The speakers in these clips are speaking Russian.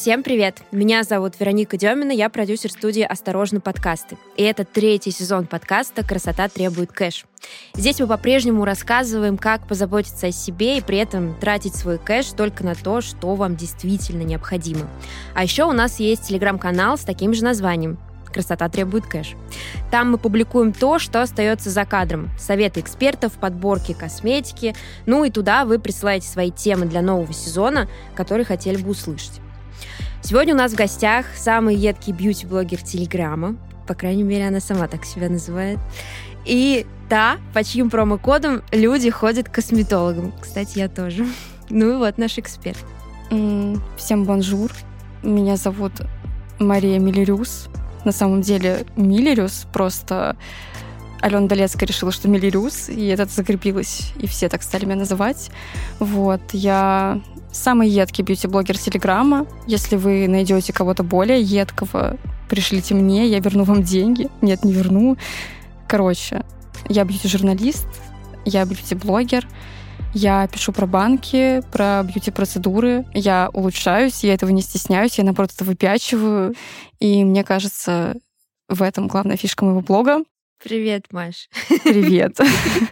Всем привет! Меня зовут Вероника Демина, я продюсер студии «Осторожно, подкасты». И это третий сезон подкаста «Красота требует кэш». Здесь мы по-прежнему рассказываем, как позаботиться о себе и при этом тратить свой кэш только на то, что вам действительно необходимо. А еще у нас есть телеграм-канал с таким же названием «Красота требует кэш». Там мы публикуем то, что остается за кадром. Советы экспертов, подборки косметики. Ну и туда вы присылаете свои темы для нового сезона, которые хотели бы услышать. Сегодня у нас в гостях самый едкий бьюти-блогер Телеграма. По крайней мере, она сама так себя называет. И та, по чьим промокодам люди ходят к косметологам. Кстати, я тоже. Ну и вот наш эксперт. Всем bonjour. Меня зовут Мария Милерюс на самом деле Милерюс, просто Алена Долецкая решила, что Миллериус, и это закрепилось, и все так стали меня называть. Вот, я самый едкий бьюти-блогер Телеграма. Если вы найдете кого-то более едкого, пришлите мне, я верну вам деньги. Нет, не верну. Короче, я бьюти-журналист, я бьюти-блогер, я пишу про банки, про бьюти-процедуры. Я улучшаюсь, я этого не стесняюсь, я, наоборот, это выпячиваю. И мне кажется, в этом главная фишка моего блога. Привет, Маш. Привет.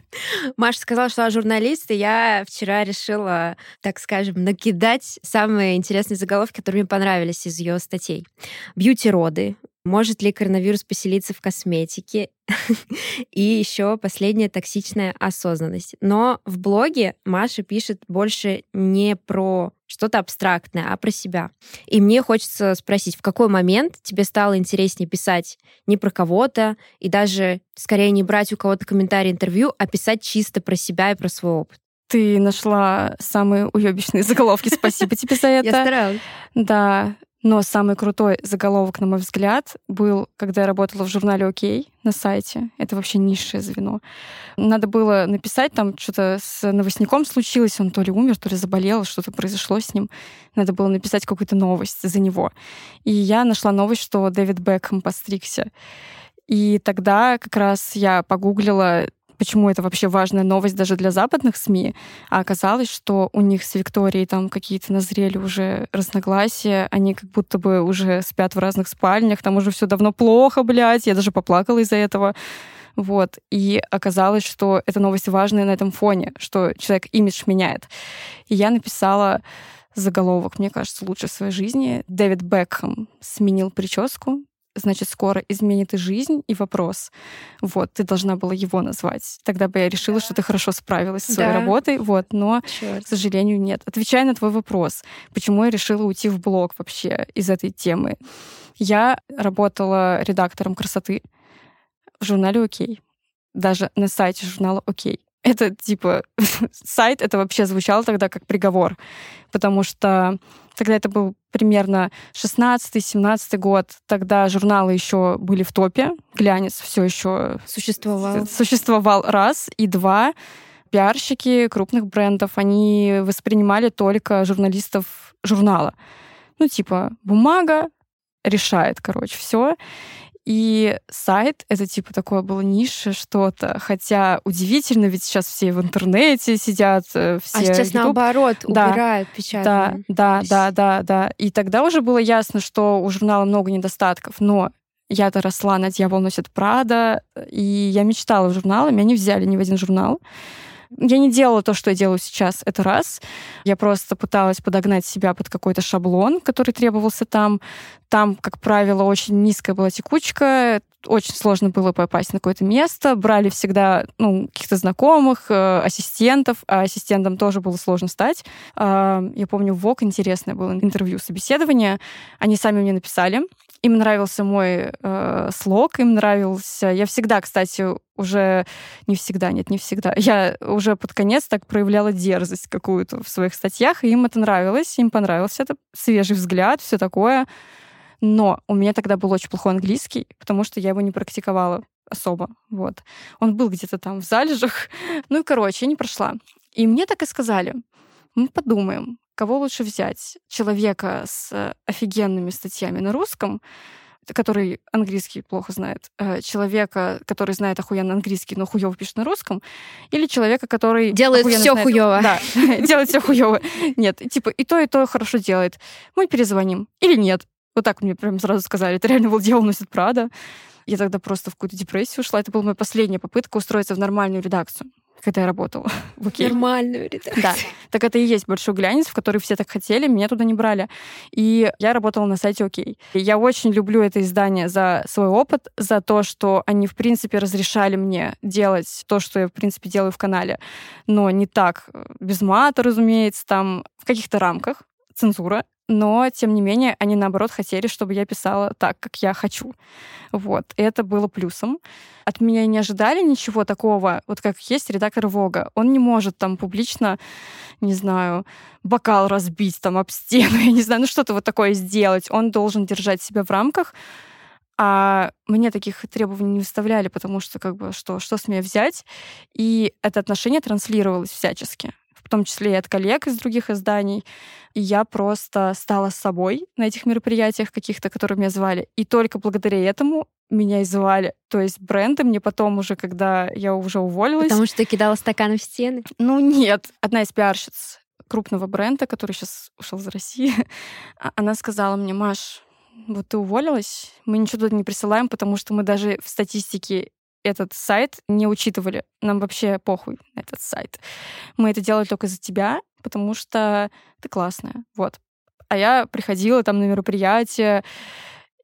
Маша сказала, что она журналист, и я вчера решила, так скажем, накидать самые интересные заголовки, которые мне понравились из ее статей. Бьюти-роды, может ли коронавирус поселиться в косметике? И еще последняя токсичная осознанность. Но в блоге Маша пишет больше не про что-то абстрактное, а про себя. И мне хочется спросить, в какой момент тебе стало интереснее писать не про кого-то, и даже скорее не брать у кого-то комментарий интервью, а писать чисто про себя и про свой опыт? Ты нашла самые уебищные заголовки. Спасибо тебе за это. Я старалась. Да. Но самый крутой заголовок, на мой взгляд, был, когда я работала в журнале «Окей» на сайте. Это вообще низшее звено. Надо было написать, там что-то с новостником случилось, он то ли умер, то ли заболел, что-то произошло с ним. Надо было написать какую-то новость за него. И я нашла новость, что Дэвид Бекхэм постригся. И тогда как раз я погуглила почему это вообще важная новость даже для западных СМИ, а оказалось, что у них с Викторией там какие-то назрели уже разногласия, они как будто бы уже спят в разных спальнях, там уже все давно плохо, блядь, я даже поплакала из-за этого. Вот. И оказалось, что эта новость важная на этом фоне, что человек имидж меняет. И я написала заголовок, мне кажется, лучше в своей жизни. Дэвид Бекхэм сменил прическу, значит, скоро изменит и жизнь, и вопрос. Вот, ты должна была его назвать. Тогда бы я решила, что ты хорошо справилась со своей да. работой, вот, но, Черт. к сожалению, нет. Отвечая на твой вопрос, почему я решила уйти в блог вообще из этой темы. Я работала редактором красоты в журнале «Окей». Даже на сайте журнала «Окей» это типа сайт, это вообще звучало тогда как приговор, потому что тогда это был примерно 16-17 год, тогда журналы еще были в топе, глянец все еще существовал. Существовал раз и два. Пиарщики крупных брендов, они воспринимали только журналистов журнала. Ну, типа, бумага решает, короче, все. И сайт — это типа такое было нише что-то. Хотя удивительно, ведь сейчас все в интернете сидят, э, все... А сейчас YouTube. наоборот, да, убирают печатные. Да, да, да, да, да. И тогда уже было ясно, что у журнала много недостатков. Но я-то росла на «Дьявол носит Прада», и я мечтала в журнал, меня не взяли ни в один журнал. Я не делала то, что я делаю сейчас, это раз. Я просто пыталась подогнать себя под какой-то шаблон, который требовался там. Там, как правило, очень низкая была текучка, очень сложно было попасть на какое-то место. Брали всегда ну, каких-то знакомых, э, ассистентов, а ассистентом тоже было сложно стать. Э, я помню, в ВОК интересное было интервью, собеседование. Они сами мне написали, им нравился мой э, слог, им нравился... Я всегда, кстати, уже... Не всегда, нет, не всегда. Я уже под конец так проявляла дерзость какую-то в своих статьях, и им это нравилось, им понравился это свежий взгляд, все такое. Но у меня тогда был очень плохой английский, потому что я его не практиковала особо. Вот. Он был где-то там в залежах. Ну и, короче, я не прошла. И мне так и сказали. Мы подумаем, Кого лучше взять? Человека с офигенными статьями на русском, который английский плохо знает, э, человека, который знает охуенно английский, но хуёво пишет на русском, или человека, который делает все хуёво. Да, делает все хуёво. Нет, типа и то, и то хорошо делает. Мы перезвоним. Или нет. Вот так мне прям сразу сказали. Это реально был дьявол носит Прада. Я тогда просто в какую-то депрессию ушла. Это была моя последняя попытка устроиться в нормальную редакцию когда я работала в Окей. Нормальную редакцию. Да. Так это и есть большой глянец, в который все так хотели, меня туда не брали. И я работала на сайте Окей. И я очень люблю это издание за свой опыт, за то, что они, в принципе, разрешали мне делать то, что я, в принципе, делаю в канале, но не так, э, без мата, разумеется, там в каких-то рамках, цензура, но, тем не менее, они, наоборот, хотели, чтобы я писала так, как я хочу. Вот. И это было плюсом. От меня не ожидали ничего такого, вот как есть редактор Вога. Он не может там публично, не знаю, бокал разбить там об стену, я не знаю, ну что-то вот такое сделать. Он должен держать себя в рамках, а мне таких требований не выставляли, потому что как бы что, что с меня взять? И это отношение транслировалось всячески в том числе и от коллег из других изданий. И я просто стала собой на этих мероприятиях каких-то, которые меня звали. И только благодаря этому меня и звали. То есть бренды мне потом уже, когда я уже уволилась... Потому что ты кидала стаканы в стены? Ну нет. Одна из пиарщиц крупного бренда, который сейчас ушел из России, а, она сказала мне, Маш, вот ты уволилась, мы ничего туда не присылаем, потому что мы даже в статистике этот сайт не учитывали. Нам вообще похуй на этот сайт. Мы это делали только за тебя, потому что ты классная. Вот. А я приходила там на мероприятие,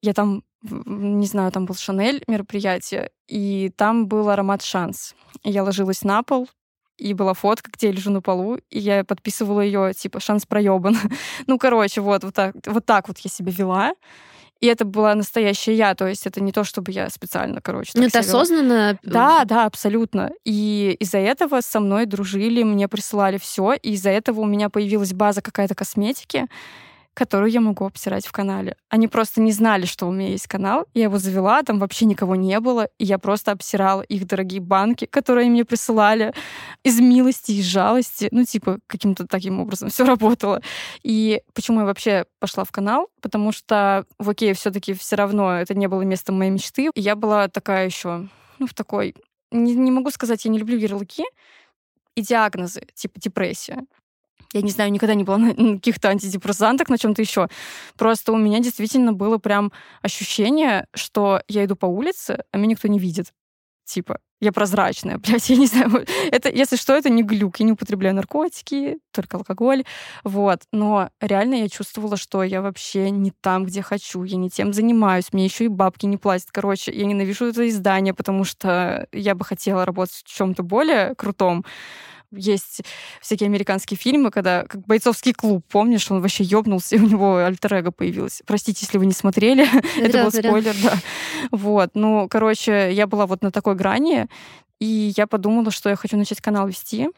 я там, не знаю, там был Шанель мероприятие, и там был аромат Шанс. Я ложилась на пол, и была фотка, где я лежу на полу, и я подписывала ее, типа, шанс проебан. ну, короче, вот, вот так, вот так вот я себя вела. И это была настоящая я, то есть это не то, чтобы я специально, короче. Ну, это осознанно? Да, да, абсолютно. И из-за этого со мной дружили, мне присылали все, и из-за этого у меня появилась база какая-то косметики, которую я могу обсирать в канале. Они просто не знали, что у меня есть канал. Я его завела, там вообще никого не было, и я просто обсирала их дорогие банки, которые мне присылали из милости, из жалости. Ну, типа, каким-то таким образом все работало. И почему я вообще пошла в канал? Потому что в Окей все-таки все равно это не было местом моей мечты. И я была такая еще, ну, в такой... Не, не могу сказать, я не люблю ярлыки, и диагнозы, типа депрессия я не знаю, никогда не была на каких-то антидепрессантах, на чем-то еще. Просто у меня действительно было прям ощущение, что я иду по улице, а меня никто не видит. Типа, я прозрачная, блядь, я не знаю. Это, если что, это не глюк. Я не употребляю наркотики, только алкоголь. Вот. Но реально я чувствовала, что я вообще не там, где хочу. Я не тем занимаюсь. Мне еще и бабки не платят. Короче, я ненавижу это издание, потому что я бы хотела работать в чем-то более крутом. Есть всякие американские фильмы, когда как бойцовский клуб, помнишь, он вообще ёбнулся, и у него альтер появилось. Простите, если вы не смотрели, это был спойлер, да. Вот, ну, короче, я была вот на такой грани, и я подумала, что я хочу начать канал вести.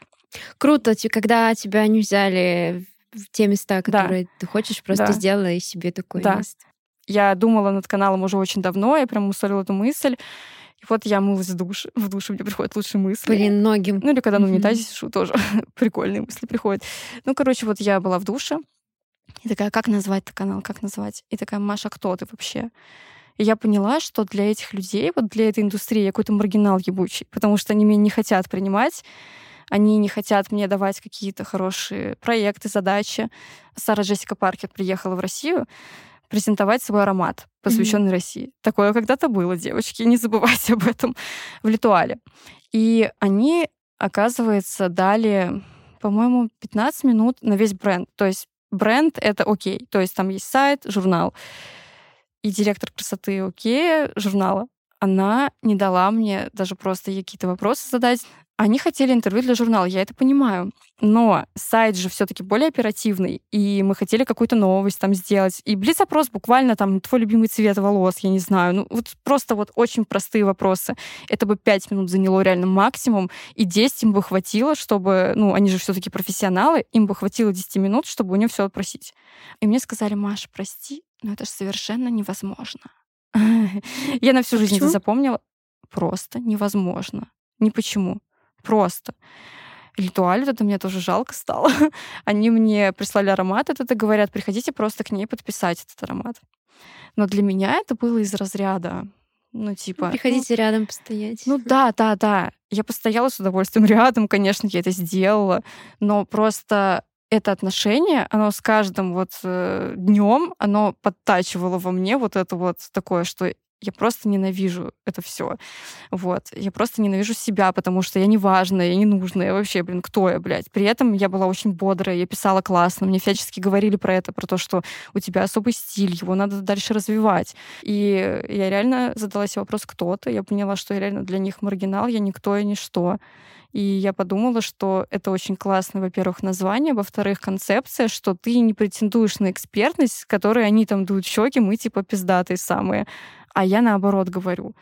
Круто, когда тебя не взяли в те места, которые да. ты хочешь, просто да. сделай себе такое да. место. Я думала над каналом уже очень давно, я прям мусолила эту мысль. И вот я мылась в душе. В душе мне приходят лучшие мысли. Блин, многим. Ну или когда на унитазе сижу, тоже прикольные мысли приходят. Ну, короче, вот я была в душе. И такая, как назвать этот канал, как назвать? И такая, Маша, кто ты вообще? И я поняла, что для этих людей, вот для этой индустрии я какой-то маргинал ебучий, потому что они меня не хотят принимать, они не хотят мне давать какие-то хорошие проекты, задачи. Сара Джессика Паркер приехала в Россию, презентовать свой аромат, посвященный mm-hmm. России. Такое когда-то было, девочки, не забывайте об этом в Литуале. И они, оказывается, дали, по-моему, 15 минут на весь бренд. То есть бренд — это окей. То есть там есть сайт, журнал. И директор красоты окей журнала, она не дала мне даже просто какие-то вопросы задать. Они хотели интервью для журнала, я это понимаю. Но сайт же все-таки более оперативный, и мы хотели какую-то новость там сделать. И блиц-опрос буквально там твой любимый цвет волос, я не знаю. Ну, вот просто вот очень простые вопросы. Это бы пять минут заняло реально максимум, и 10 им бы хватило, чтобы, ну, они же все-таки профессионалы, им бы хватило 10 минут, чтобы у нее все отпросить. И мне сказали, Маша, прости, но это же совершенно невозможно. Я на всю жизнь это запомнила. Просто невозможно. Ни почему просто. Ритуаль, это мне тоже жалко стало. Они мне прислали аромат этот и говорят, приходите просто к ней подписать этот аромат. Но для меня это было из разряда, ну, типа... Приходите ну, рядом постоять. Ну, да, да, да. Я постояла с удовольствием рядом, конечно, я это сделала, но просто это отношение, оно с каждым вот э, днем, оно подтачивало во мне вот это вот такое, что я просто ненавижу это все. Вот. Я просто ненавижу себя, потому что я неважная, я не нужная. Вообще, блин, кто я, блядь? При этом я была очень бодрая, я писала классно. Мне всячески говорили про это, про то, что у тебя особый стиль, его надо дальше развивать. И я реально задала себе вопрос, кто ты. Я поняла, что я реально для них маргинал, я никто и ничто. И я подумала, что это очень классное, во-первых, название, во-вторых, концепция, что ты не претендуешь на экспертность, которой они там дуют щеки, мы типа пиздатые самые. А я наоборот говорю,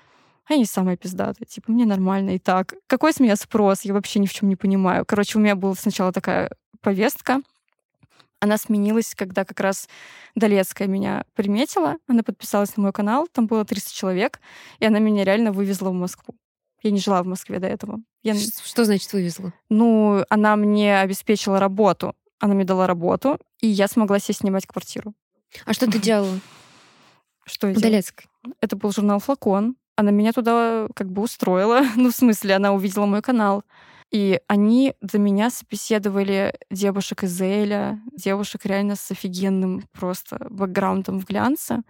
они самые пиздатые, типа, мне нормально и так. Какой с меня спрос? Я вообще ни в чем не понимаю. Короче, у меня была сначала такая повестка, она сменилась, когда как раз Долецкая меня приметила, она подписалась на мой канал, там было 300 человек, и она меня реально вывезла в Москву. Я не жила в Москве до этого. Я... Что значит вывезла? Ну, она мне обеспечила работу. Она мне дала работу, и я смогла себе снимать квартиру. А что ты делала? Что я Долецкой. Это был журнал «Флакон». Она меня туда как бы устроила. ну, в смысле, она увидела мой канал. И они за меня собеседовали девушек из Эля, девушек реально с офигенным просто бэкграундом в глянце,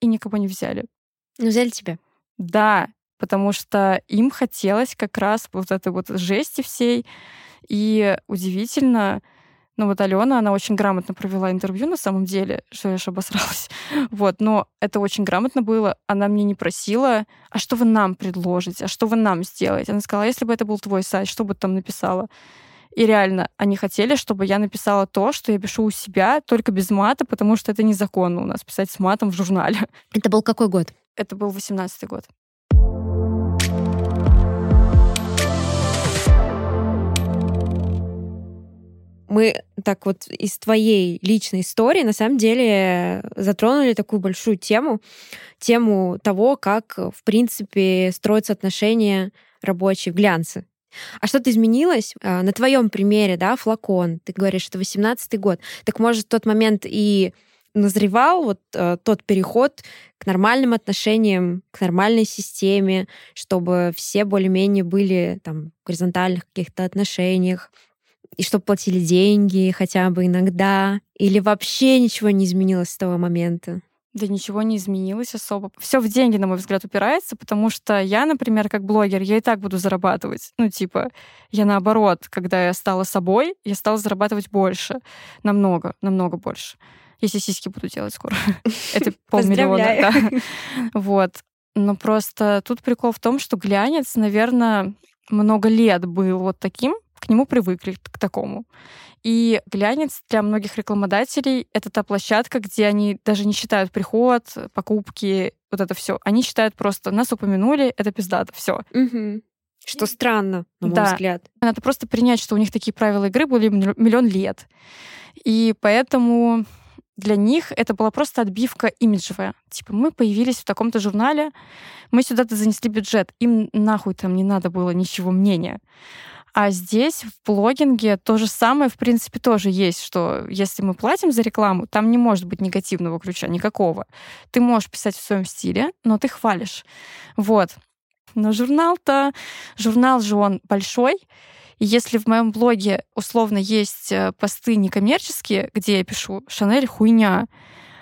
и никого не взяли. Ну, взяли тебя? Да, потому что им хотелось как раз вот этой вот жести всей. И удивительно, ну вот Алена, она очень грамотно провела интервью на самом деле, что я аж обосралась. Вот, но это очень грамотно было. Она мне не просила, а что вы нам предложите, а что вы нам сделаете. Она сказала, «А если бы это был твой сайт, что бы ты там написала? И реально, они хотели, чтобы я написала то, что я пишу у себя, только без мата, потому что это незаконно у нас писать с матом в журнале. Это был какой год? Это был 18-й год. Мы так вот из твоей личной истории на самом деле затронули такую большую тему, тему того, как, в принципе, строятся отношения рабочие в глянце. А что-то изменилось? А, на твоем примере, да, флакон, ты говоришь, это 18-й год. Так может, в тот момент и назревал вот э, тот переход к нормальным отношениям, к нормальной системе, чтобы все более-менее были там в горизонтальных каких-то отношениях, и чтобы платили деньги хотя бы иногда, или вообще ничего не изменилось с того момента? Да ничего не изменилось особо. Все в деньги, на мой взгляд, упирается, потому что я, например, как блогер, я и так буду зарабатывать. Ну, типа, я наоборот, когда я стала собой, я стала зарабатывать больше. Намного, намного больше. Если сиськи буду делать скоро. Это полмиллиона. Вот. Но просто тут прикол в том, что глянец, наверное, много лет был вот таким, к нему привыкли, к такому. И глянец для многих рекламодателей — это та площадка, где они даже не считают приход, покупки, вот это все. Они считают просто, нас упомянули, это пиздато, все. Угу. Что странно, на мой да. взгляд. Надо просто принять, что у них такие правила игры были миллион лет. И поэтому для них это была просто отбивка имиджевая. Типа, мы появились в таком-то журнале, мы сюда-то занесли бюджет, им нахуй там не надо было ничего мнения. А здесь в блогинге то же самое, в принципе, тоже есть, что если мы платим за рекламу, там не может быть негативного ключа, никакого. Ты можешь писать в своем стиле, но ты хвалишь. Вот. Но журнал-то, журнал же он большой, и если в моем блоге условно есть э, посты некоммерческие, где я пишу «Шанель хуйня»,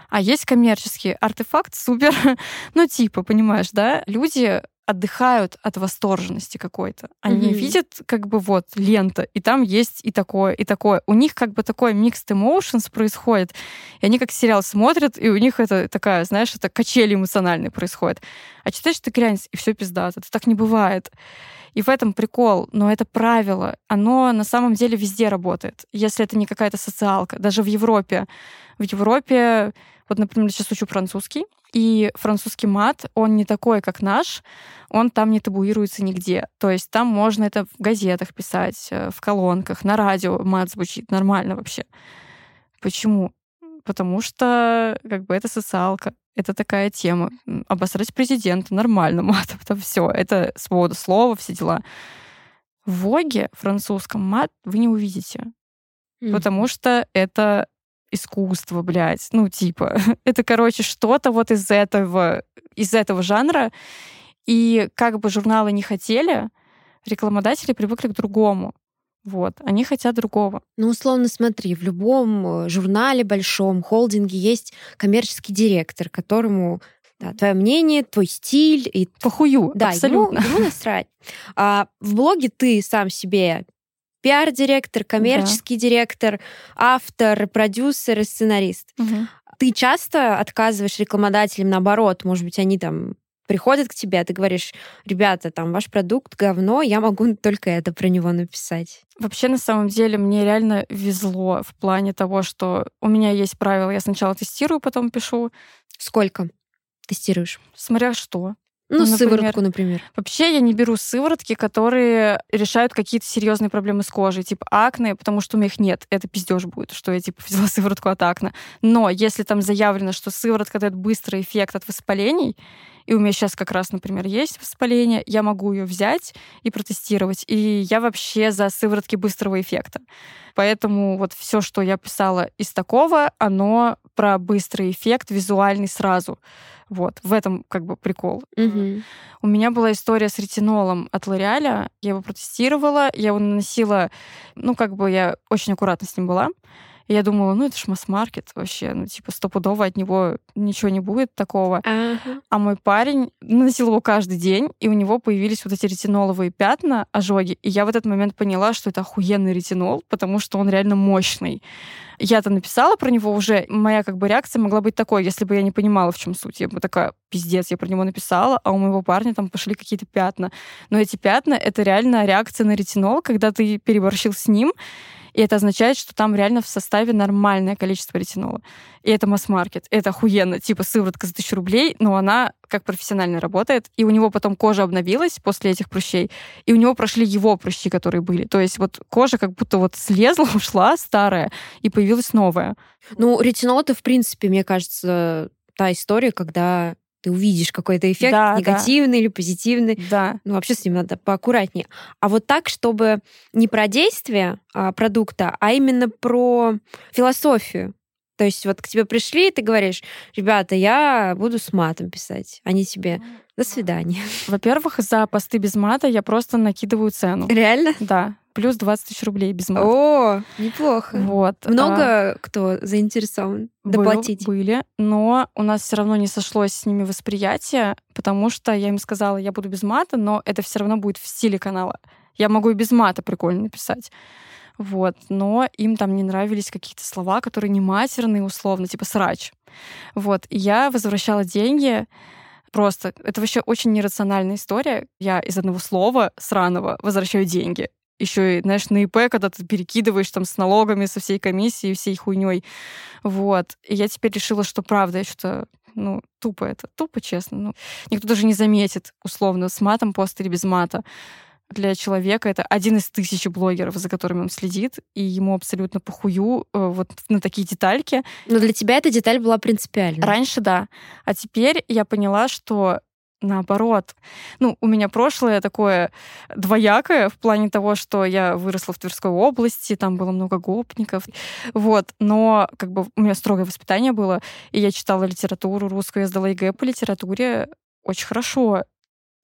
а есть коммерческие артефакт супер, ну типа, понимаешь, да? Люди отдыхают от восторженности какой-то. Они mm-hmm. видят как бы вот лента, и там есть и такое, и такое. У них как бы такой mixed emotions происходит, и они как сериал смотрят, и у них это такая, знаешь, это качели эмоциональные происходят. А читаешь ты глянец, и все пиздато. Это так не бывает. И в этом прикол, но это правило, оно на самом деле везде работает, если это не какая-то социалка. Даже в Европе. В Европе, вот, например, сейчас учу французский, и французский мат, он не такой, как наш, он там не табуируется нигде. То есть там можно это в газетах писать, э, в колонках, на радио мат звучит нормально вообще. Почему? Потому что как бы это социалка, это такая тема. Обосрать президента нормально, мат, это все, это свобода слова, все дела. В Воге французском мат вы не увидите, mm-hmm. потому что это искусство, блядь. Ну, типа, это, короче, что-то вот из этого, из этого жанра. И как бы журналы не хотели, рекламодатели привыкли к другому. Вот, они хотят другого. Ну, условно, смотри, в любом э, журнале большом, холдинге есть коммерческий директор, которому да, твое мнение, твой стиль и похую. Да, абсолютно. Ему, ему насрать. А в блоге ты сам себе пиар-директор, коммерческий да. директор, автор, продюсер и сценарист. Угу. Ты часто отказываешь рекламодателям, наоборот, может быть, они там приходят к тебе, а ты говоришь, ребята, там ваш продукт говно, я могу только это про него написать. Вообще, на самом деле, мне реально везло в плане того, что у меня есть правила, я сначала тестирую, потом пишу. Сколько тестируешь? Смотря что. Ну, например, сыворотку, например. Вообще я не беру сыворотки, которые решают какие-то серьезные проблемы с кожей, типа акне, потому что у меня их нет. Это пиздеж будет, что я типа взяла сыворотку от акне. Но если там заявлено, что сыворотка дает быстрый эффект от воспалений, и у меня сейчас как раз, например, есть воспаление, я могу ее взять и протестировать. И я вообще за сыворотки быстрого эффекта. Поэтому вот все, что я писала из такого, оно про быстрый эффект визуальный сразу. Вот, в этом как бы прикол. Угу. У меня была история с ретинолом от Лореаля. Я его протестировала, я его наносила, ну, как бы я очень аккуратно с ним была. И я думала, ну это ж масс-маркет вообще, ну типа стопудово от него ничего не будет такого. Ага. А мой парень наносил его каждый день, и у него появились вот эти ретиноловые пятна, ожоги. И я в этот момент поняла, что это охуенный ретинол, потому что он реально мощный. Я-то написала про него уже, моя как бы реакция могла быть такой, если бы я не понимала, в чем суть. Я бы такая, пиздец, я про него написала, а у моего парня там пошли какие-то пятна. Но эти пятна — это реально реакция на ретинол, когда ты переборщил с ним, и это означает, что там реально в составе нормальное количество ретинола. И это масс-маркет. Это охуенно. Типа сыворотка за тысячу рублей, но она как профессионально работает. И у него потом кожа обновилась после этих прыщей, и у него прошли его прыщи, которые были. То есть вот кожа как будто вот слезла, ушла старая, и появилась новая. Ну, ретинол это, в принципе, мне кажется, та история, когда ты увидишь какой-то эффект да, негативный да. или позитивный. Да. Ну, вообще с ним надо поаккуратнее. А вот так, чтобы не про действие а, продукта, а именно про философию. То есть вот к тебе пришли, и ты говоришь, ребята, я буду с матом писать. Они тебе до свидания. Во-первых, за посты без мата я просто накидываю цену. Реально? Да плюс 20 тысяч рублей без мата. О, неплохо. Вот. Много а, кто заинтересован доплатить? Был, были, но у нас все равно не сошлось с ними восприятие, потому что я им сказала, я буду без мата, но это все равно будет в стиле канала. Я могу и без мата прикольно написать. Вот. Но им там не нравились какие-то слова, которые не матерные, условно, типа срач. Вот. И я возвращала деньги, Просто это вообще очень нерациональная история. Я из одного слова сраного возвращаю деньги еще и, знаешь, на ИП, когда ты перекидываешь там с налогами, со всей комиссией, всей хуйней. Вот. И я теперь решила, что правда, я что-то ну, тупо это, тупо, честно. Ну, никто даже не заметит, условно, с матом пост или без мата. Для человека это один из тысячи блогеров, за которыми он следит, и ему абсолютно похую э, вот на такие детальки. Но для тебя эта деталь была принципиальна. Раньше да. А теперь я поняла, что наоборот. Ну, у меня прошлое такое двоякое в плане того, что я выросла в Тверской области, там было много гопников, вот, но как бы у меня строгое воспитание было, и я читала литературу русскую, я сдала ЕГЭ по литературе очень хорошо,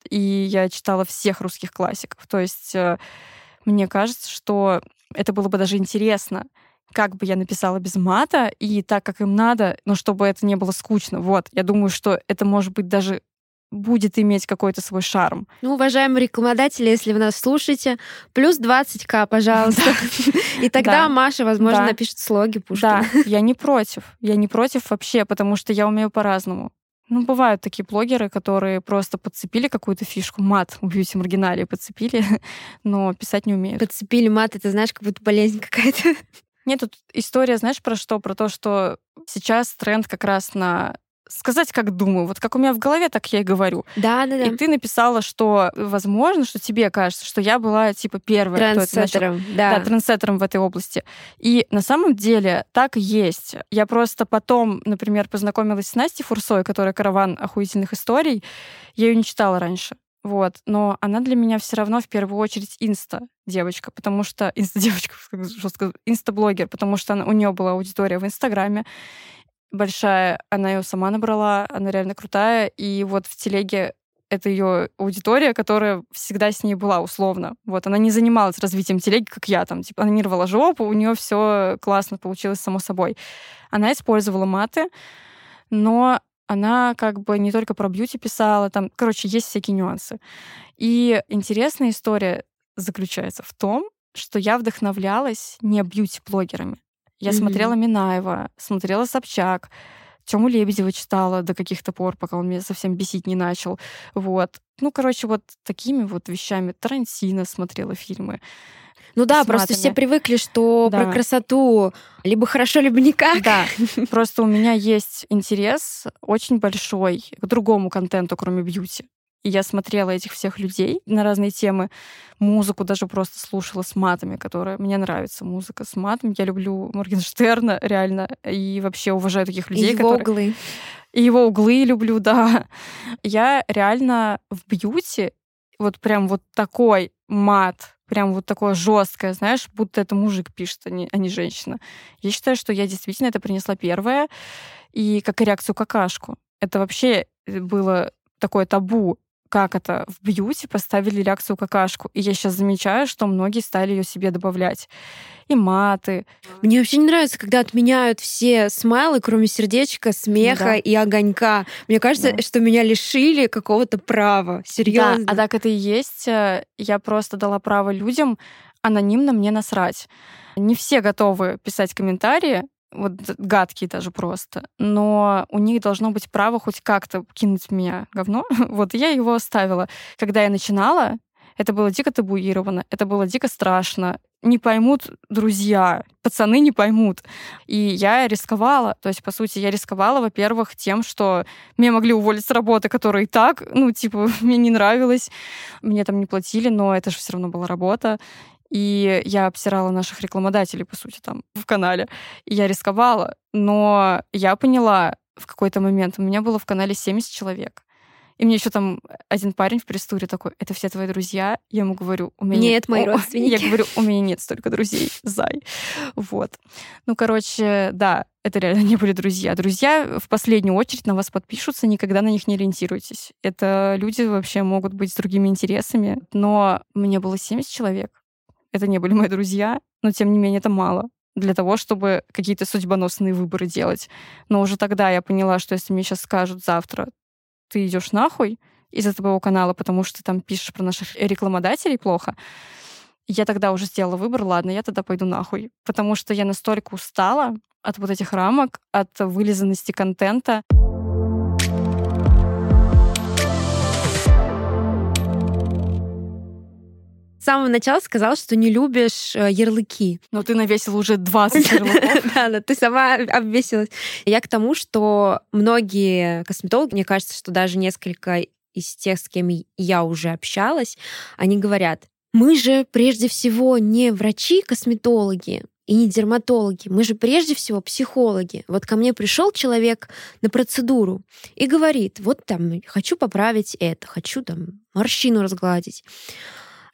и я читала всех русских классиков, то есть э, мне кажется, что это было бы даже интересно, как бы я написала без мата и так, как им надо, но чтобы это не было скучно. Вот, я думаю, что это может быть даже будет иметь какой-то свой шарм. Ну, уважаемые рекламодатели, если вы нас слушаете, плюс 20к, пожалуйста. И тогда Маша, возможно, напишет слоги Пушкина. Да, я не против. Я не против вообще, потому что я умею по-разному. Ну, бывают такие блогеры, которые просто подцепили какую-то фишку, мат в бьюти маргинале подцепили, но писать не умеют. Подцепили мат, это знаешь, как будто болезнь какая-то. Нет, тут история, знаешь, про что? Про то, что сейчас тренд как раз на сказать, как думаю. Вот как у меня в голове, так я и говорю. Да, да, да. И ты написала, что возможно, что тебе кажется, что я была типа кто это начал. Да. да, трендсеттером в этой области. И на самом деле так и есть. Я просто потом, например, познакомилась с Настей Фурсой, которая караван охуительных историй. Я ее не читала раньше. Вот. Но она для меня все равно в первую очередь инста девочка, потому что инста девочка, жестко, инста-блогер, потому что она, у нее была аудитория в Инстаграме большая, она ее сама набрала, она реально крутая, и вот в телеге это ее аудитория, которая всегда с ней была условно. Вот она не занималась развитием телеги, как я там, типа, она не рвала жопу, у нее все классно получилось само собой. Она использовала маты, но она как бы не только про бьюти писала, там, короче, есть всякие нюансы. И интересная история заключается в том, что я вдохновлялась не бьюти-блогерами. Я mm-hmm. смотрела Минаева, смотрела Собчак, Тему Лебедева читала до каких-то пор, пока он меня совсем бесить не начал. Вот. Ну, короче, вот такими вот вещами. Тарантино смотрела фильмы. Ну да, просто все привыкли, что да. про красоту либо хорошо, либо никак. Да, просто у меня есть интерес очень большой к другому контенту, кроме бьюти. И я смотрела этих всех людей на разные темы. Музыку даже просто слушала с матами, которая... Мне нравится музыка с матом. Я люблю Моргенштерна, реально. И вообще уважаю таких людей, и его которые... углы. И его углы люблю, да. Я реально в бьюти вот прям вот такой мат, прям вот такое жесткое, знаешь, будто это мужик пишет, а не, а не женщина. Я считаю, что я действительно это принесла первое. И как и реакцию какашку. Это вообще э, было такое табу как это в бьюти поставили реакцию какашку. И я сейчас замечаю, что многие стали ее себе добавлять. И маты. Мне вообще не нравится, когда отменяют все смайлы, кроме сердечка, смеха да. и огонька. Мне кажется, да. что меня лишили какого-то права. Серьезно. Да, а так это и есть. Э, я просто дала право людям анонимно мне насрать. Не все готовы писать комментарии, вот гадкие даже просто, но у них должно быть право хоть как-то кинуть в меня говно. вот я его оставила. Когда я начинала, это было дико табуировано, это было дико страшно. Не поймут друзья, пацаны не поймут. И я рисковала. То есть, по сути, я рисковала, во-первых, тем, что меня могли уволить с работы, которая и так, ну, типа, мне не нравилось. Мне там не платили, но это же все равно была работа. И я обсирала наших рекламодателей, по сути, там в канале. И я рисковала. Но я поняла в какой-то момент, у меня было в канале 70 человек. И мне еще там один парень в пресс такой, это все твои друзья? Я ему говорю, у меня нет... Нет, мои родственники. Я говорю, у меня нет столько друзей, зай. Вот. Ну, короче, да, это реально не были друзья. Друзья в последнюю очередь на вас подпишутся, никогда на них не ориентируйтесь. Это люди вообще могут быть с другими интересами. Но мне было 70 человек. Это не были мои друзья, но тем не менее это мало для того, чтобы какие-то судьбоносные выборы делать. Но уже тогда я поняла, что если мне сейчас скажут завтра, ты идешь нахуй из-за твоего канала, потому что ты там пишешь про наших рекламодателей плохо, я тогда уже сделала выбор, ладно, я тогда пойду нахуй. Потому что я настолько устала от вот этих рамок, от вылизанности контента. С самого начала сказал, что не любишь э, ярлыки. Но ты навесила уже 20 ярлыков. Да, ты сама обвесилась. Я к тому, что многие косметологи, мне кажется, что даже несколько из тех, с кем я уже общалась, они говорят, мы же прежде всего не врачи-косметологи, и не дерматологи. Мы же прежде всего психологи. Вот ко мне пришел человек на процедуру и говорит, вот там, хочу поправить это, хочу там морщину разгладить.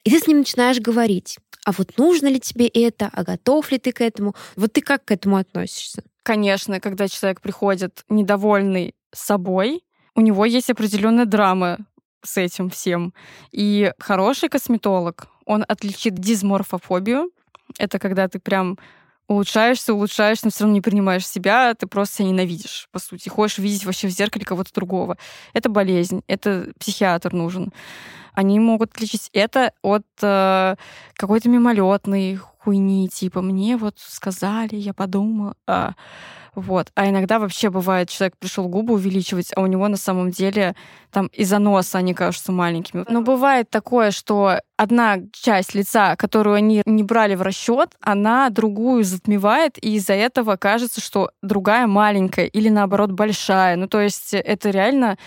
И ты с ним начинаешь говорить, а вот нужно ли тебе это, а готов ли ты к этому? Вот ты как к этому относишься? Конечно, когда человек приходит недовольный собой, у него есть определенная драма с этим всем. И хороший косметолог, он отличит дизморфофобию. Это когда ты прям улучшаешься, улучшаешься, но все равно не принимаешь себя, ты просто себя ненавидишь, по сути. Хочешь видеть вообще в зеркале кого-то другого. Это болезнь, это психиатр нужен они могут отличить это от э, какой-то мимолетной хуйни, типа мне вот сказали, я подумала. А, вот. А иногда вообще бывает, человек пришел губы увеличивать, а у него на самом деле там из-за носа они кажутся маленькими. Но бывает такое, что одна часть лица, которую они не брали в расчет, она другую затмевает, и из-за этого кажется, что другая маленькая или наоборот большая. Ну, то есть это реально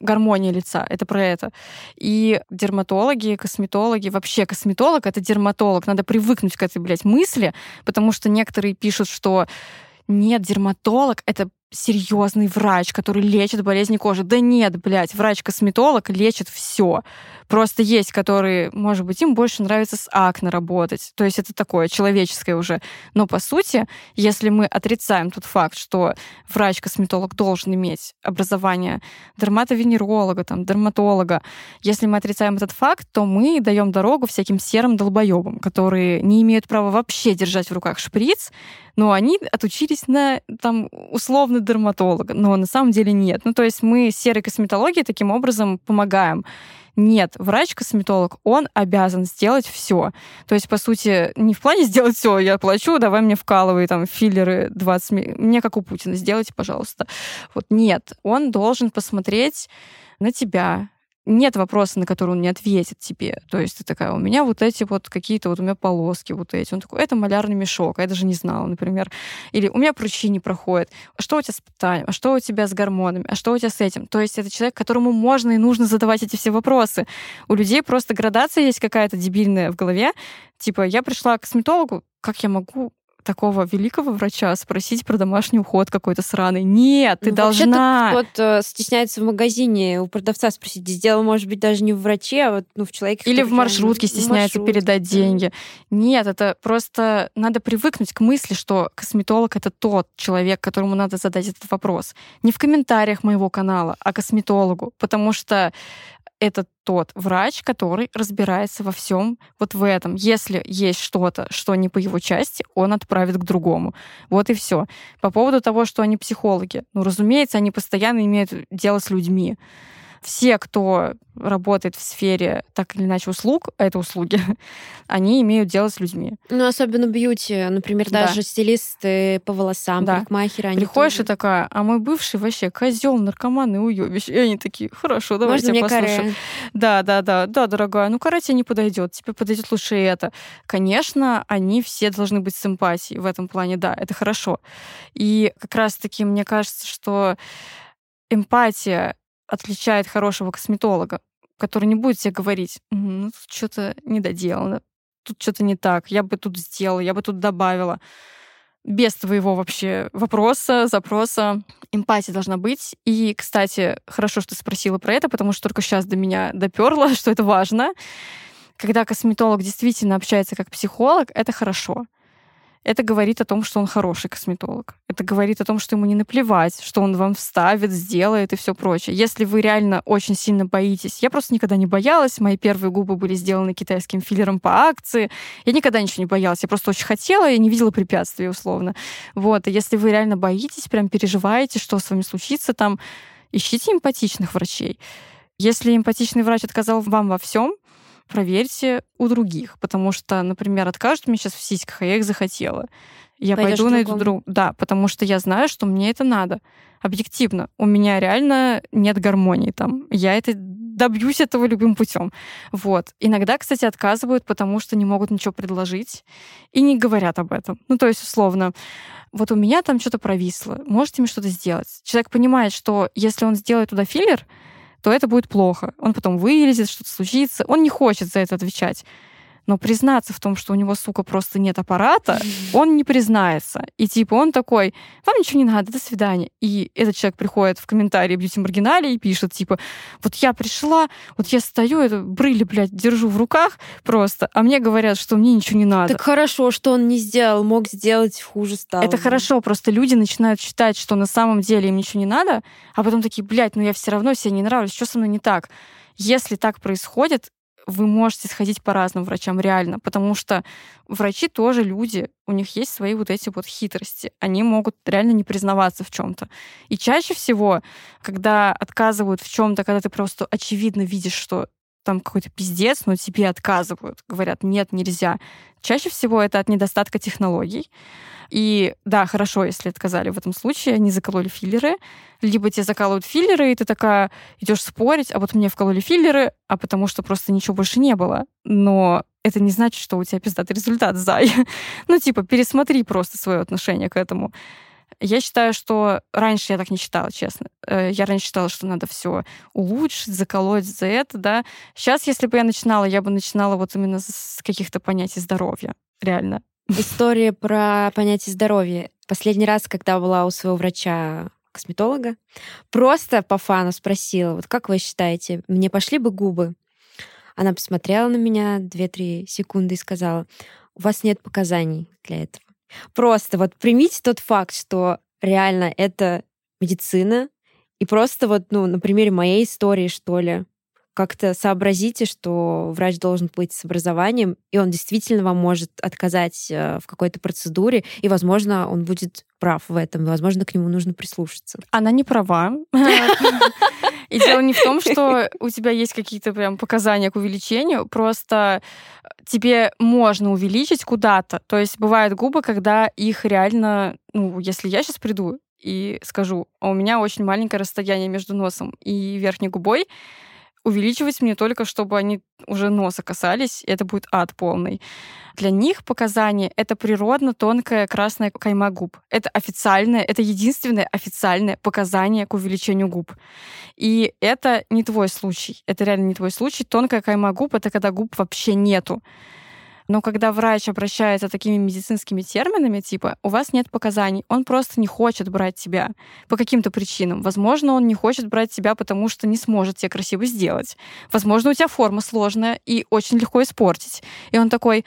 гармония лица, это про это. И дерматологи, косметологи, вообще косметолог — это дерматолог. Надо привыкнуть к этой, блядь, мысли, потому что некоторые пишут, что нет, дерматолог — это серьезный врач, который лечит болезни кожи. Да нет, блядь, врач-косметолог лечит все. Просто есть, которые, может быть, им больше нравится с акне работать. То есть это такое человеческое уже. Но по сути, если мы отрицаем тот факт, что врач-косметолог должен иметь образование дерматовенеролога, там, дерматолога, если мы отрицаем этот факт, то мы даем дорогу всяким серым долбоебам, которые не имеют права вообще держать в руках шприц, но они отучились на там условно дерматолога, но на самом деле нет. Ну, то есть мы серой косметологии таким образом помогаем. Нет, врач-косметолог, он обязан сделать все. То есть, по сути, не в плане сделать все, я плачу, давай мне вкалывай там филлеры 20, мне как у Путина, сделайте, пожалуйста. Вот нет, он должен посмотреть на тебя, нет вопроса, на который он не ответит тебе. То есть ты такая, у меня вот эти вот какие-то, вот у меня полоски вот эти. Он такой, это малярный мешок, а я даже не знала, например. Или у меня прыщи не проходят. А что у тебя с питанием? А что у тебя с гормонами? А что у тебя с этим? То есть это человек, которому можно и нужно задавать эти все вопросы. У людей просто градация есть какая-то дебильная в голове. Типа, я пришла к косметологу, как я могу такого великого врача спросить про домашний уход какой-то сраный. Нет, ты ну, должна... кто-то э, стесняется в магазине у продавца спросить. Дело может быть даже не в враче, а вот ну, в человеке... Или в маршрутке стесняется маршрутке. передать деньги. Нет, это просто надо привыкнуть к мысли, что косметолог — это тот человек, которому надо задать этот вопрос. Не в комментариях моего канала, а косметологу. Потому что это тот врач, который разбирается во всем вот в этом. Если есть что-то, что не по его части, он отправит к другому. Вот и все. По поводу того, что они психологи. Ну, разумеется, они постоянно имеют дело с людьми все, кто работает в сфере так или иначе услуг, а это услуги, они имеют дело с людьми. Ну, особенно бьюти, например, даже да. стилисты по волосам, да. парикмахеры. Они Приходишь тоже... и такая, а мой бывший вообще козел, наркоман и уебищ. И они такие, хорошо, давайте я послушаю. Да, да, да, да, дорогая, ну карате не подойдет, тебе подойдет лучше это. Конечно, они все должны быть с эмпатией в этом плане, да, это хорошо. И как раз-таки мне кажется, что эмпатия отличает хорошего косметолога, который не будет тебе говорить, ну, тут что-то недоделано, тут что-то не так, я бы тут сделала, я бы тут добавила. Без твоего вообще вопроса, запроса. Эмпатия должна быть. И, кстати, хорошо, что ты спросила про это, потому что только сейчас до меня доперло, что это важно. Когда косметолог действительно общается как психолог, это хорошо это говорит о том, что он хороший косметолог. Это говорит о том, что ему не наплевать, что он вам вставит, сделает и все прочее. Если вы реально очень сильно боитесь, я просто никогда не боялась, мои первые губы были сделаны китайским филлером по акции, я никогда ничего не боялась, я просто очень хотела и не видела препятствий условно. Вот, и если вы реально боитесь, прям переживаете, что с вами случится там, ищите эмпатичных врачей. Если эмпатичный врач отказал вам во всем, проверьте у других, потому что, например, откажут мне сейчас в сиськах, а я их захотела. Я Пойдешь пойду найду друг. Да, потому что я знаю, что мне это надо. Объективно. У меня реально нет гармонии там. Я это добьюсь этого любым путем. Вот. Иногда, кстати, отказывают, потому что не могут ничего предложить и не говорят об этом. Ну, то есть, условно, вот у меня там что-то провисло, можете мне что-то сделать? Человек понимает, что если он сделает туда филлер, то это будет плохо. Он потом вылезет, что-то случится. Он не хочет за это отвечать. Но признаться в том, что у него, сука, просто нет аппарата, он не признается. И типа он такой, вам ничего не надо, до свидания. И этот человек приходит в комментарии бьюти маргинале и пишет, типа, вот я пришла, вот я стою, это брыли, блядь, держу в руках просто, а мне говорят, что мне ничего не надо. Так хорошо, что он не сделал, мог сделать хуже стало. Это хорошо, просто люди начинают считать, что на самом деле им ничего не надо, а потом такие, блядь, ну я все равно себе не нравлюсь, что со мной не так? Если так происходит, вы можете сходить по разным врачам реально, потому что врачи тоже люди, у них есть свои вот эти вот хитрости, они могут реально не признаваться в чем-то. И чаще всего, когда отказывают в чем-то, когда ты просто очевидно видишь, что там какой-то пиздец, но тебе отказывают, говорят, нет, нельзя. Чаще всего это от недостатка технологий. И да, хорошо, если отказали в этом случае, они закололи филлеры, либо тебе закалывают филлеры, и ты такая идешь спорить, а вот мне вкололи филлеры, а потому что просто ничего больше не было. Но это не значит, что у тебя пиздатый результат, зай. ну, типа, пересмотри просто свое отношение к этому. Я считаю, что раньше я так не считала, честно. Э, я раньше считала, что надо все улучшить, заколоть за это, да. Сейчас, если бы я начинала, я бы начинала вот именно с каких-то понятий здоровья. Реально. История про понятие здоровья. Последний раз, когда была у своего врача косметолога. Просто по фану спросила, вот как вы считаете, мне пошли бы губы? Она посмотрела на меня 2-3 секунды и сказала, у вас нет показаний для этого. Просто вот примите тот факт, что реально это медицина, и просто вот, ну, на примере моей истории, что ли, как-то сообразите, что врач должен быть с образованием, и он действительно вам может отказать э, в какой-то процедуре, и, возможно, он будет прав в этом, возможно, к нему нужно прислушаться. Она не права. И дело не в том, что у тебя есть какие-то прям показания к увеличению, просто тебе можно увеличить куда-то. То есть бывают губы, когда их реально, ну, если я сейчас приду и скажу, а у меня очень маленькое расстояние между носом и верхней губой, увеличивать мне только, чтобы они уже носа касались, и это будет ад полный. Для них показания — это природно тонкая красная кайма губ. Это официальное, это единственное официальное показание к увеличению губ. И это не твой случай. Это реально не твой случай. Тонкая кайма губ — это когда губ вообще нету. Но когда врач обращается такими медицинскими терминами, типа «у вас нет показаний», он просто не хочет брать тебя по каким-то причинам. Возможно, он не хочет брать тебя, потому что не сможет тебя красиво сделать. Возможно, у тебя форма сложная и очень легко испортить. И он такой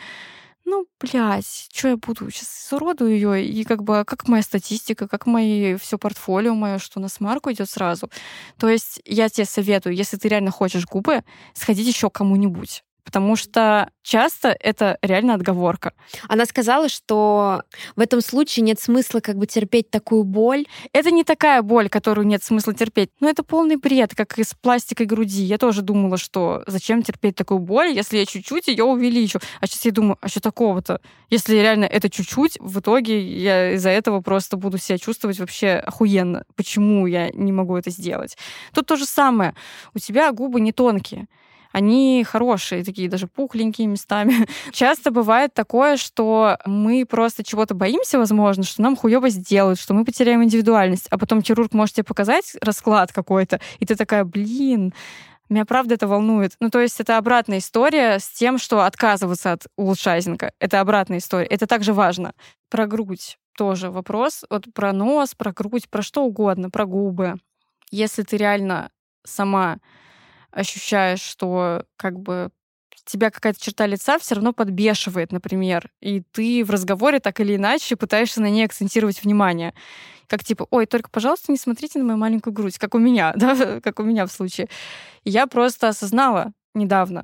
ну, блядь, что я буду сейчас уродую ее, и как бы как моя статистика, как мои все портфолио мое, что на смарку идет сразу. То есть я тебе советую, если ты реально хочешь губы, сходить еще кому-нибудь потому что часто это реально отговорка. Она сказала, что в этом случае нет смысла как бы терпеть такую боль. Это не такая боль, которую нет смысла терпеть. Но это полный бред, как и с пластикой груди. Я тоже думала, что зачем терпеть такую боль, если я чуть-чуть ее увеличу. А сейчас я думаю, а что такого-то? Если реально это чуть-чуть, в итоге я из-за этого просто буду себя чувствовать вообще охуенно. Почему я не могу это сделать? Тут то же самое. У тебя губы не тонкие они хорошие, такие даже пухленькие местами. Часто бывает такое, что мы просто чего-то боимся, возможно, что нам хуево сделают, что мы потеряем индивидуальность, а потом хирург может тебе показать расклад какой-то, и ты такая, блин, меня правда это волнует. Ну, то есть это обратная история с тем, что отказываться от улучшайзинга. Это обратная история. Это также важно. Про грудь тоже вопрос. Вот про нос, про грудь, про что угодно, про губы. Если ты реально сама ощущаешь, что как бы тебя какая-то черта лица все равно подбешивает, например, и ты в разговоре так или иначе пытаешься на ней акцентировать внимание. Как типа, ой, только, пожалуйста, не смотрите на мою маленькую грудь, как у меня, да, как у меня в случае. я просто осознала недавно,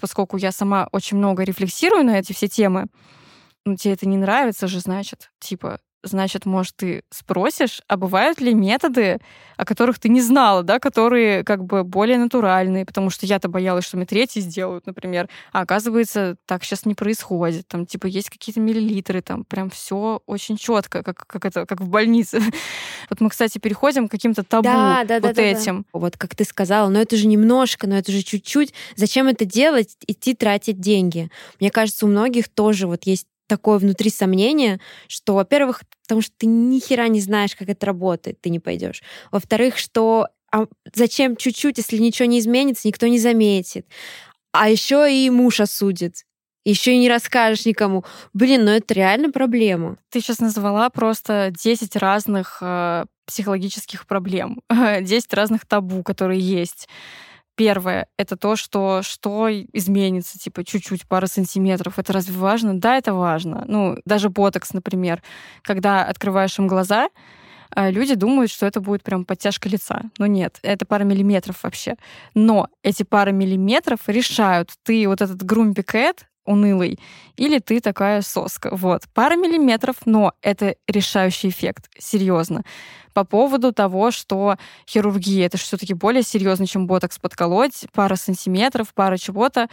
поскольку я сама очень много рефлексирую на эти все темы, ну, тебе это не нравится же, значит, типа, значит, может, ты спросишь, а бывают ли методы, о которых ты не знала, да, которые как бы более натуральные, потому что я-то боялась, что мне третий сделают, например, а оказывается, так сейчас не происходит, там, типа, есть какие-то миллилитры, там, прям все очень четко, как, как это, как в больнице. Вот мы, кстати, переходим к каким-то табу да, да, вот да, этим. Да, да. Вот как ты сказала, но это же немножко, но это же чуть-чуть. Зачем это делать? Идти тратить деньги. Мне кажется, у многих тоже вот есть такое внутри сомнение, что, во-первых, потому что ты ни хера не знаешь, как это работает, ты не пойдешь. Во-вторых, что а зачем чуть-чуть, если ничего не изменится, никто не заметит. А еще и муж осудит. Еще и не расскажешь никому. Блин, ну это реально проблема. Ты сейчас назвала просто 10 разных э, психологических проблем, 10 разных табу, которые есть. Первое — это то, что что изменится, типа чуть-чуть, пара сантиметров. Это разве важно? Да, это важно. Ну, даже ботокс, например. Когда открываешь им глаза, а, люди думают, что это будет прям подтяжка лица. Но нет, это пара миллиметров вообще. Но эти пары миллиметров решают, ты вот этот грумпикет, унылый, или ты такая соска. Вот. Пара миллиметров, но это решающий эффект, серьезно. По поводу того, что хирургия это все-таки более серьезно, чем ботокс подколоть, пара сантиметров, пара чего-то.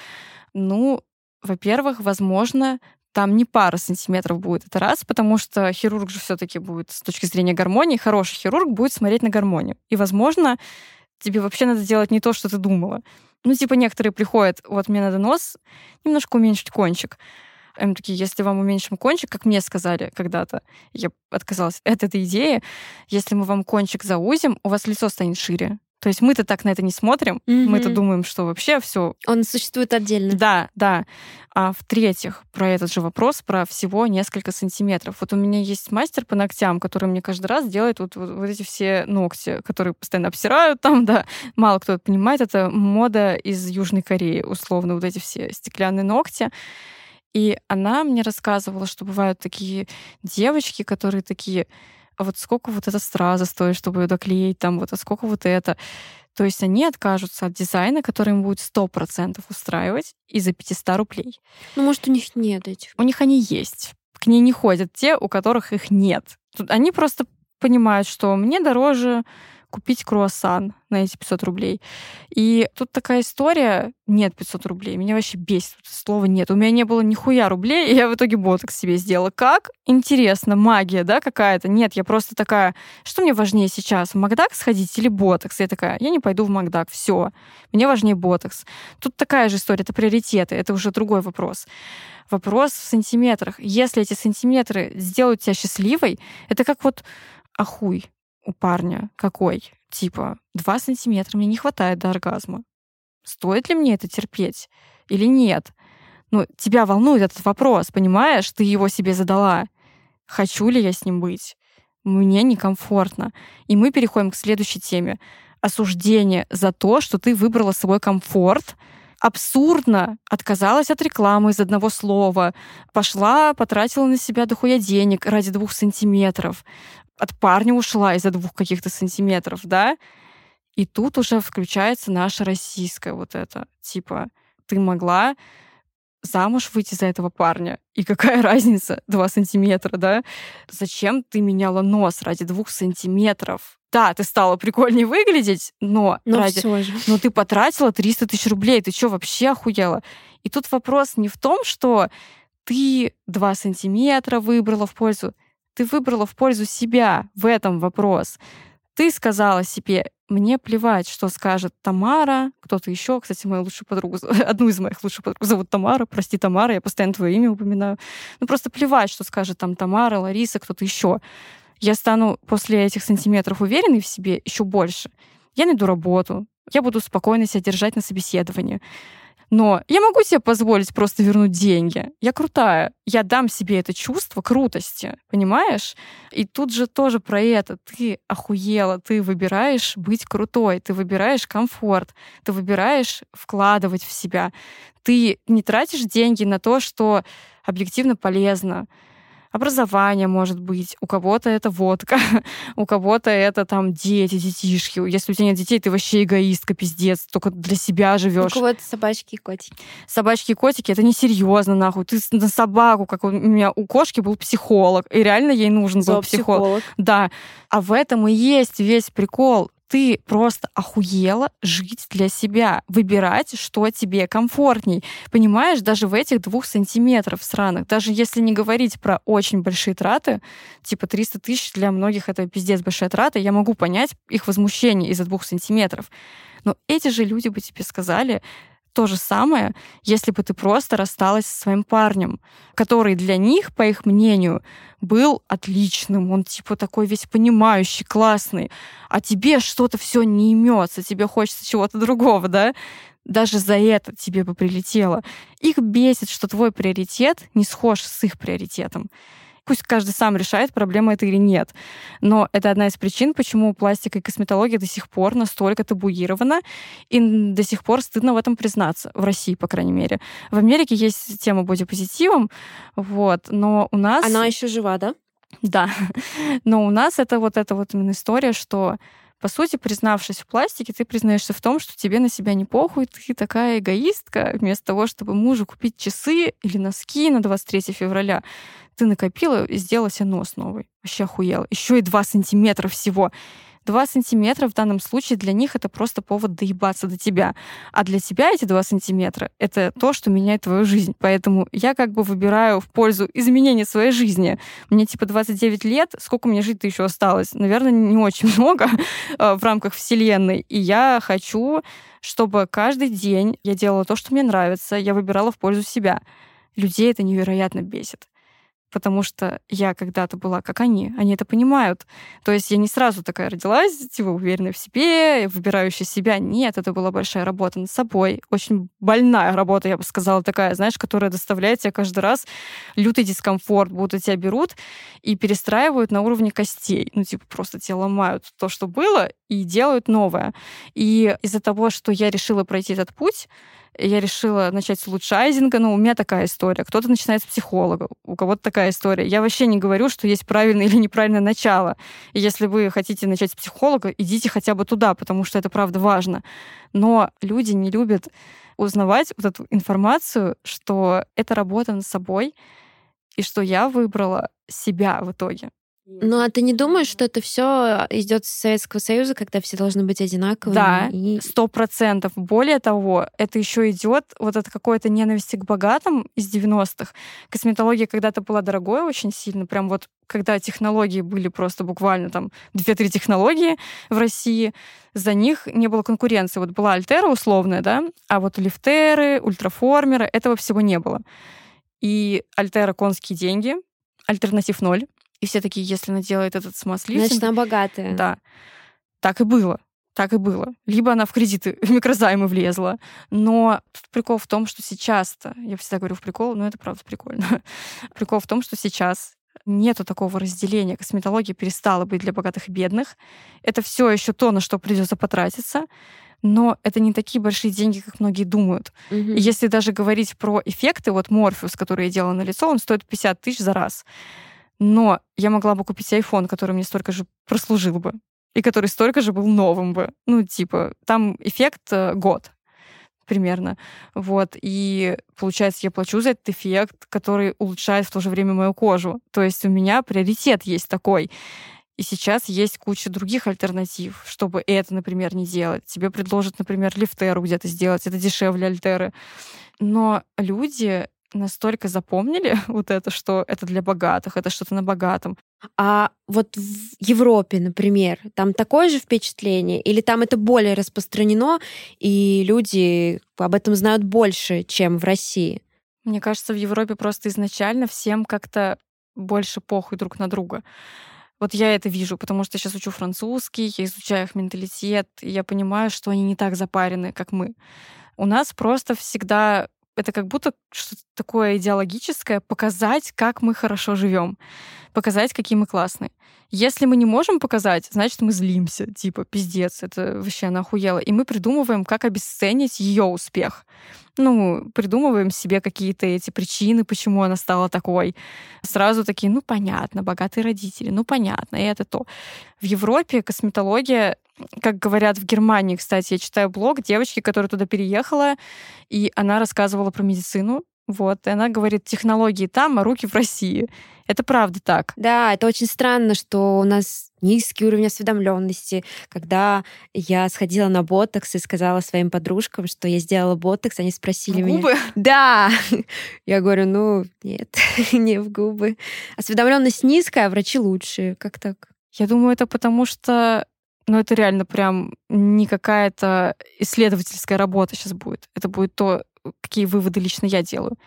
Ну, во-первых, возможно, там не пара сантиметров будет. Это раз, потому что хирург же все-таки будет с точки зрения гармонии, хороший хирург будет смотреть на гармонию. И, возможно, тебе вообще надо делать не то, что ты думала. Ну, типа, некоторые приходят, вот мне надо нос немножко уменьшить кончик. Они такие, если вам уменьшим кончик, как мне сказали когда-то, я отказалась от этой идеи, если мы вам кончик заузим, у вас лицо станет шире. То есть мы-то так на это не смотрим, Мгм. мы-то думаем, что вообще все. Он существует отдельно. Да, да. А в-третьих, про этот же вопрос, про всего несколько сантиметров. Вот у меня есть мастер по ногтям, который мне каждый раз делает вот, вот, вот эти все ногти, которые постоянно обсирают там, да. Мало кто это понимает, это мода из Южной Кореи, условно, вот эти все стеклянные ногти. И она мне рассказывала, что бывают такие девочки, которые такие, а вот сколько вот эта страза стоит, чтобы ее доклеить, там вот, а сколько вот это. То есть они откажутся от дизайна, который им будет 100% устраивать из-за 500 рублей. Ну, может, у них нет этих. У них они есть. К ней не ходят те, у которых их нет. Тут они просто понимают, что мне дороже купить круассан на эти 500 рублей. И тут такая история, нет 500 рублей, меня вообще бесит это слово нет. У меня не было нихуя рублей, и я в итоге ботокс себе сделала. Как? Интересно, магия, да, какая-то? Нет, я просто такая, что мне важнее сейчас, в Макдак сходить или ботокс? Я такая, я не пойду в Макдак, все, мне важнее ботокс. Тут такая же история, это приоритеты, это уже другой вопрос. Вопрос в сантиметрах. Если эти сантиметры сделают тебя счастливой, это как вот ахуй у парня какой? Типа, два сантиметра мне не хватает до оргазма. Стоит ли мне это терпеть или нет? Ну, тебя волнует этот вопрос, понимаешь? Ты его себе задала. Хочу ли я с ним быть? Мне некомфортно. И мы переходим к следующей теме. Осуждение за то, что ты выбрала свой комфорт, абсурдно отказалась от рекламы из одного слова, пошла, потратила на себя дохуя денег ради двух сантиметров, от парня ушла из-за двух каких-то сантиметров, да? И тут уже включается наша российская вот это, типа, ты могла замуж выйти за этого парня. И какая разница? Два сантиметра, да? Зачем ты меняла нос ради двух сантиметров? Да, ты стала прикольнее выглядеть, но, Но ради... все же. Но ты потратила 300 тысяч рублей. Ты что, вообще охуела? И тут вопрос не в том, что ты 2 сантиметра выбрала в пользу. Ты выбрала в пользу себя. В этом вопрос. Ты сказала себе, мне плевать, что скажет Тамара, кто-то еще, кстати, мою лучшую подругу, одну из моих лучших подруг зовут Тамара, прости, Тамара, я постоянно твое имя упоминаю. Ну просто плевать, что скажет там Тамара, Лариса, кто-то еще. Я стану после этих сантиметров уверенной в себе еще больше. Я найду работу, я буду спокойно себя держать на собеседовании. Но я могу себе позволить просто вернуть деньги. Я крутая. Я дам себе это чувство крутости, понимаешь? И тут же тоже про это. Ты охуела, ты выбираешь быть крутой, ты выбираешь комфорт, ты выбираешь вкладывать в себя. Ты не тратишь деньги на то, что объективно полезно образование может быть, у кого-то это водка, у кого-то это там дети, детишки. Если у тебя нет детей, ты вообще эгоистка, пиздец, только для себя У живешь. кого-то собачки и котики. Собачки и котики это несерьезно, нахуй. Ты на собаку, как у меня у кошки был психолог, и реально ей нужен был психолог. Да. А в этом и есть весь прикол. Ты просто охуела жить для себя, выбирать, что тебе комфортней. Понимаешь, даже в этих двух сантиметров сраных, даже если не говорить про очень большие траты, типа 300 тысяч для многих это пиздец большая трата, я могу понять их возмущение из-за двух сантиметров. Но эти же люди бы тебе сказали то же самое, если бы ты просто рассталась со своим парнем, который для них, по их мнению, был отличным, он типа такой весь понимающий, классный, а тебе что-то все не имется, тебе хочется чего-то другого, да? Даже за это тебе бы прилетело. Их бесит, что твой приоритет не схож с их приоритетом. Пусть каждый сам решает, проблема это или нет. Но это одна из причин, почему пластика и косметология до сих пор настолько табуирована, и до сих пор стыдно в этом признаться, в России, по крайней мере. В Америке есть тема бодипозитивом, вот, но у нас... Она еще жива, да? Да. Но у нас это вот эта вот именно история, что по сути, признавшись в пластике, ты признаешься в том, что тебе на себя не похуй, ты такая эгоистка, вместо того, чтобы мужу купить часы или носки на 23 февраля, ты накопила и сделала себе нос новый. Вообще охуела. Еще и 2 сантиметра всего. 2 сантиметра в данном случае для них это просто повод доебаться до тебя. А для тебя эти 2 сантиметра — это то, что меняет твою жизнь. Поэтому я как бы выбираю в пользу изменения своей жизни. Мне типа 29 лет, сколько мне жить-то еще осталось? Наверное, не очень много э, в рамках Вселенной. И я хочу, чтобы каждый день я делала то, что мне нравится, я выбирала в пользу себя. Людей это невероятно бесит. Потому что я когда-то была как они, они это понимают. То есть я не сразу такая родилась, типа уверенная в себе, выбирающая себя. Нет, это была большая работа над собой, очень больная работа, я бы сказала, такая, знаешь, которая доставляет тебе каждый раз лютый дискомфорт, будто тебя берут и перестраивают на уровне костей. Ну, типа просто тебя ломают то, что было, и делают новое. И из-за того, что я решила пройти этот путь, я решила начать с лучшайзинга. Ну, у меня такая история. Кто-то начинает с психолога, у кого-то такая история. Я вообще не говорю, что есть правильное или неправильное начало. И если вы хотите начать с психолога, идите хотя бы туда, потому что это правда важно. Но люди не любят узнавать вот эту информацию, что это работа над собой, и что я выбрала себя в итоге. Ну, а ты не думаешь, что это все идет с Советского Союза, когда все должны быть одинаковыми? Да, сто процентов. Более того, это еще идет вот от какой-то ненависти к богатым из 90-х. Косметология когда-то была дорогой очень сильно, прям вот когда технологии были просто буквально там две-три технологии в России, за них не было конкуренции. Вот была Альтера условная, да, а вот лифтеры, ультраформеры, этого всего не было. И Альтера конские деньги, альтернатив ноль. И все такие, если она делает этот смаз-лифтинг... Значит, она богатая. Да. Так и было. Так и было. Либо она в кредиты, в микрозаймы влезла. Но тут прикол в том, что сейчас-то, я всегда говорю в прикол, но это правда прикольно. прикол в том, что сейчас нету такого разделения. Косметология перестала быть для богатых и бедных. Это все еще то, на что придется потратиться. Но это не такие большие деньги, как многие думают. Угу. И если даже говорить про эффекты, вот Морфеус, который я делала на лицо, он стоит 50 тысяч за раз. Но я могла бы купить iPhone, который мне столько же прослужил бы, и который столько же был новым бы. Ну, типа, там эффект э, год примерно. Вот. И получается, я плачу за этот эффект, который улучшает в то же время мою кожу. То есть у меня приоритет есть такой. И сейчас есть куча других альтернатив, чтобы это, например, не делать. Тебе предложат, например, лифтеру где-то сделать, это дешевле альтеры. Но люди настолько запомнили вот это, что это для богатых, это что-то на богатом. А вот в Европе, например, там такое же впечатление? Или там это более распространено, и люди об этом знают больше, чем в России? Мне кажется, в Европе просто изначально всем как-то больше похуй друг на друга. Вот я это вижу, потому что сейчас учу французский, я изучаю их менталитет, и я понимаю, что они не так запарены, как мы. У нас просто всегда это как будто что-то такое идеологическое, показать, как мы хорошо живем, показать, какие мы классные. Если мы не можем показать, значит, мы злимся, типа, пиздец, это вообще она охуела. И мы придумываем, как обесценить ее успех. Ну, придумываем себе какие-то эти причины, почему она стала такой. Сразу такие, ну, понятно, богатые родители, ну, понятно, и это то. В Европе косметология как говорят в Германии, кстати, я читаю блог девочки, которая туда переехала, и она рассказывала про медицину. Вот, и она говорит, технологии там, а руки в России. Это правда так. Да, это очень странно, что у нас низкий уровень осведомленности. Когда я сходила на ботокс и сказала своим подружкам, что я сделала ботокс, они спросили в губы? меня... Да! Я говорю, ну, нет, не в губы. Осведомленность низкая, а врачи лучшие. Как так? Я думаю, это потому что но это реально прям не какая-то исследовательская работа сейчас будет. Это будет то, какие выводы лично я делаю.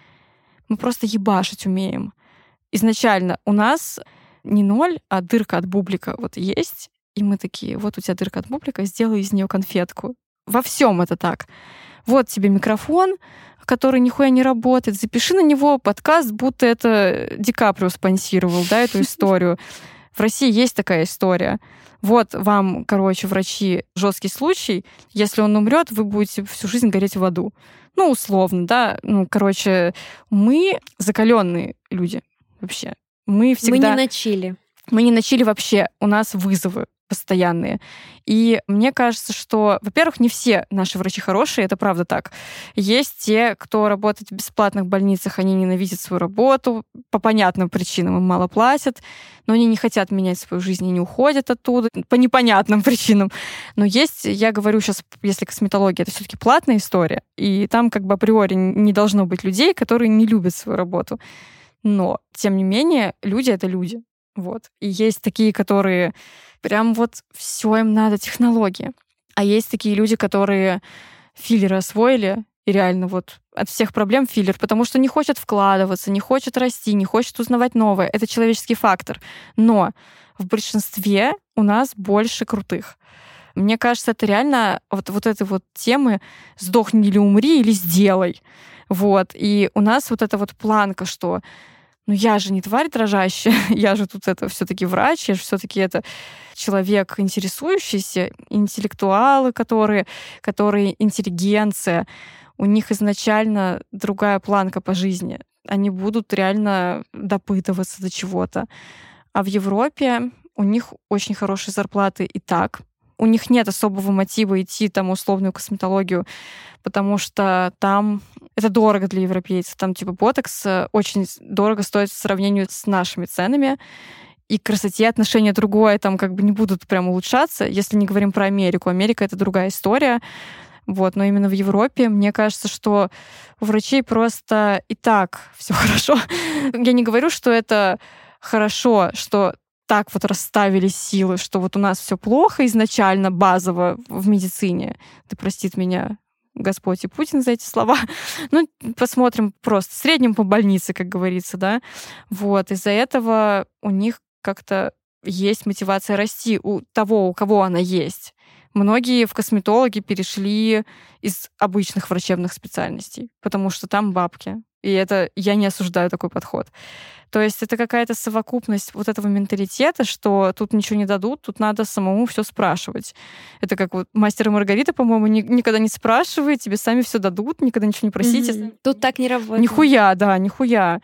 Мы просто ебашить умеем. Изначально у нас не ноль, а дырка от бублика вот есть, и мы такие, вот у тебя дырка от бублика, сделай из нее конфетку. Во всем это так. Вот тебе микрофон, который нихуя не работает, запиши на него подкаст, будто это Ди Каприо спонсировал, да, эту историю. В России есть такая история. Вот вам, короче, врачи, жесткий случай. Если он умрет, вы будете всю жизнь гореть в аду. Ну, условно, да. Ну, короче, мы закаленные люди вообще. Мы всегда... Мы не начили. Мы не начали вообще. У нас вызовы постоянные. И мне кажется, что, во-первых, не все наши врачи хорошие, это правда так. Есть те, кто работает в бесплатных больницах, они ненавидят свою работу, по понятным причинам им мало платят, но они не хотят менять свою жизнь, они уходят оттуда по непонятным причинам. Но есть, я говорю сейчас, если косметология, это все-таки платная история, и там как бы априори не должно быть людей, которые не любят свою работу. Но, тем не менее, люди — это люди. Вот. И есть такие, которые прям вот все им надо технологии. А есть такие люди, которые филлеры освоили, И реально вот от всех проблем филлер, потому что не хочет вкладываться, не хочет расти, не хочет узнавать новое. Это человеческий фактор. Но в большинстве у нас больше крутых. Мне кажется, это реально вот, вот этой вот темы «сдохни или умри» или «сделай». Вот. И у нас вот эта вот планка, что ну я же не тварь дрожащая, я же тут это все-таки врач, я же все-таки это человек интересующийся, интеллектуалы, которые, которые интеллигенция, у них изначально другая планка по жизни. Они будут реально допытываться до чего-то. А в Европе у них очень хорошие зарплаты и так. У них нет особого мотива идти там условную косметологию, потому что там это дорого для европейцев. Там типа ботокс э, очень дорого стоит в сравнении с нашими ценами. И к красоте отношения другое, там как бы не будут прям улучшаться, если не говорим про Америку. Америка — это другая история. Вот, но именно в Европе, мне кажется, что у врачей просто и так все хорошо. Я не говорю, что это хорошо, что так вот расставили силы, что вот у нас все плохо изначально, базово в медицине. Да простит меня Господь и Путин за эти слова. Ну, посмотрим просто в среднем по больнице, как говорится, да. Вот, из-за этого у них как-то есть мотивация расти у того, у кого она есть. Многие в косметологи перешли из обычных врачебных специальностей, потому что там бабки. И это я не осуждаю такой подход. То есть это какая-то совокупность вот этого менталитета, что тут ничего не дадут, тут надо самому все спрашивать. Это как вот мастер и Маргарита, по-моему, ни, никогда не спрашивает, тебе сами все дадут, никогда ничего не просите. Mm-hmm. Тут так не работает. Нихуя, да, нихуя.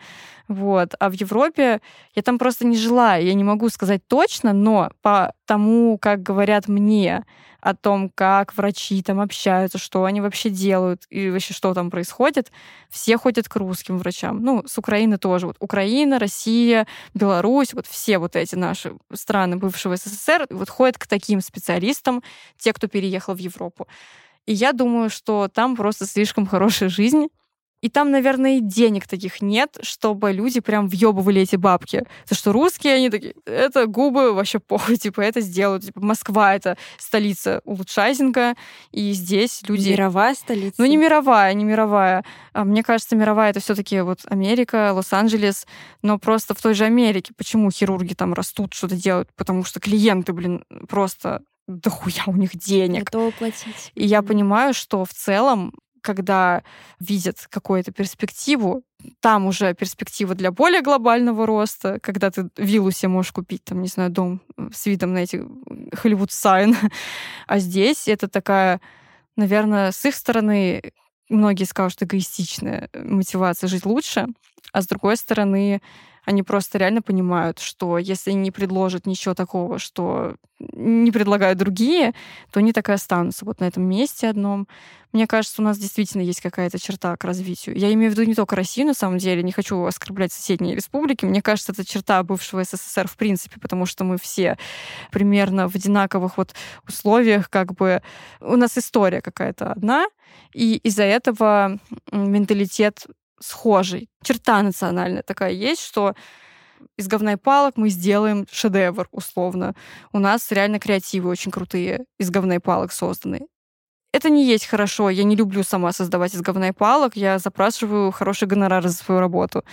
Вот. А в Европе я там просто не жила, я не могу сказать точно, но по тому, как говорят мне, о том, как врачи там общаются, что они вообще делают и вообще что там происходит, все ходят к русским врачам. Ну, с Украины тоже. Вот Украина, Россия, Беларусь, вот все вот эти наши страны бывшего СССР вот ходят к таким специалистам, те, кто переехал в Европу. И я думаю, что там просто слишком хорошая жизнь, и там, наверное, и денег таких нет, чтобы люди прям въебывали эти бабки. То, что русские, они такие, это губы, вообще похуй, типа, это сделают. Типа, Москва — это столица улучшайзинга, и здесь люди... Мировая столица? Ну, не мировая, не мировая. А мне кажется, мировая — это все таки вот Америка, Лос-Анджелес, но просто в той же Америке. Почему хирурги там растут, что-то делают? Потому что клиенты, блин, просто дохуя у них денег. Готовы платить. И я понимаю, что в целом когда видят какую-то перспективу, там уже перспектива для более глобального роста, когда ты виллу себе можешь купить, там, не знаю, дом с видом на эти Холливуд Сайн. А здесь это такая, наверное, с их стороны многие скажут эгоистичная мотивация жить лучше, а с другой стороны они просто реально понимают, что если не предложат ничего такого, что не предлагают другие, то они так и останутся вот на этом месте одном. Мне кажется, у нас действительно есть какая-то черта к развитию. Я имею в виду не только Россию, на самом деле, не хочу оскорблять соседние республики. Мне кажется, это черта бывшего СССР в принципе, потому что мы все примерно в одинаковых вот условиях, как бы у нас история какая-то одна, и из-за этого менталитет схожий. Черта национальная такая есть, что из говна и палок мы сделаем шедевр, условно. У нас реально креативы очень крутые, из говна и палок созданы. Это не есть хорошо. Я не люблю сама создавать из говна и палок. Я запрашиваю хороший гонорар за свою работу.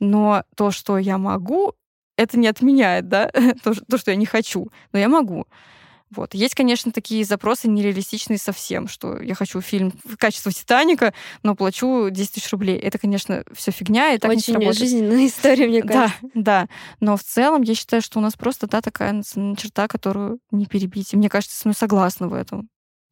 Но то, что я могу, это не отменяет, да, то, то, что я не хочу. Но я могу. Вот. Есть, конечно, такие запросы нереалистичные совсем, что я хочу фильм в качестве «Титаника», но плачу 10 тысяч рублей. Это, конечно, все фигня, и так Очень не жизненная история, мне кажется. Да, да. Но в целом я считаю, что у нас просто, да, такая черта, которую не перебить. И мне кажется, мной согласна в этом.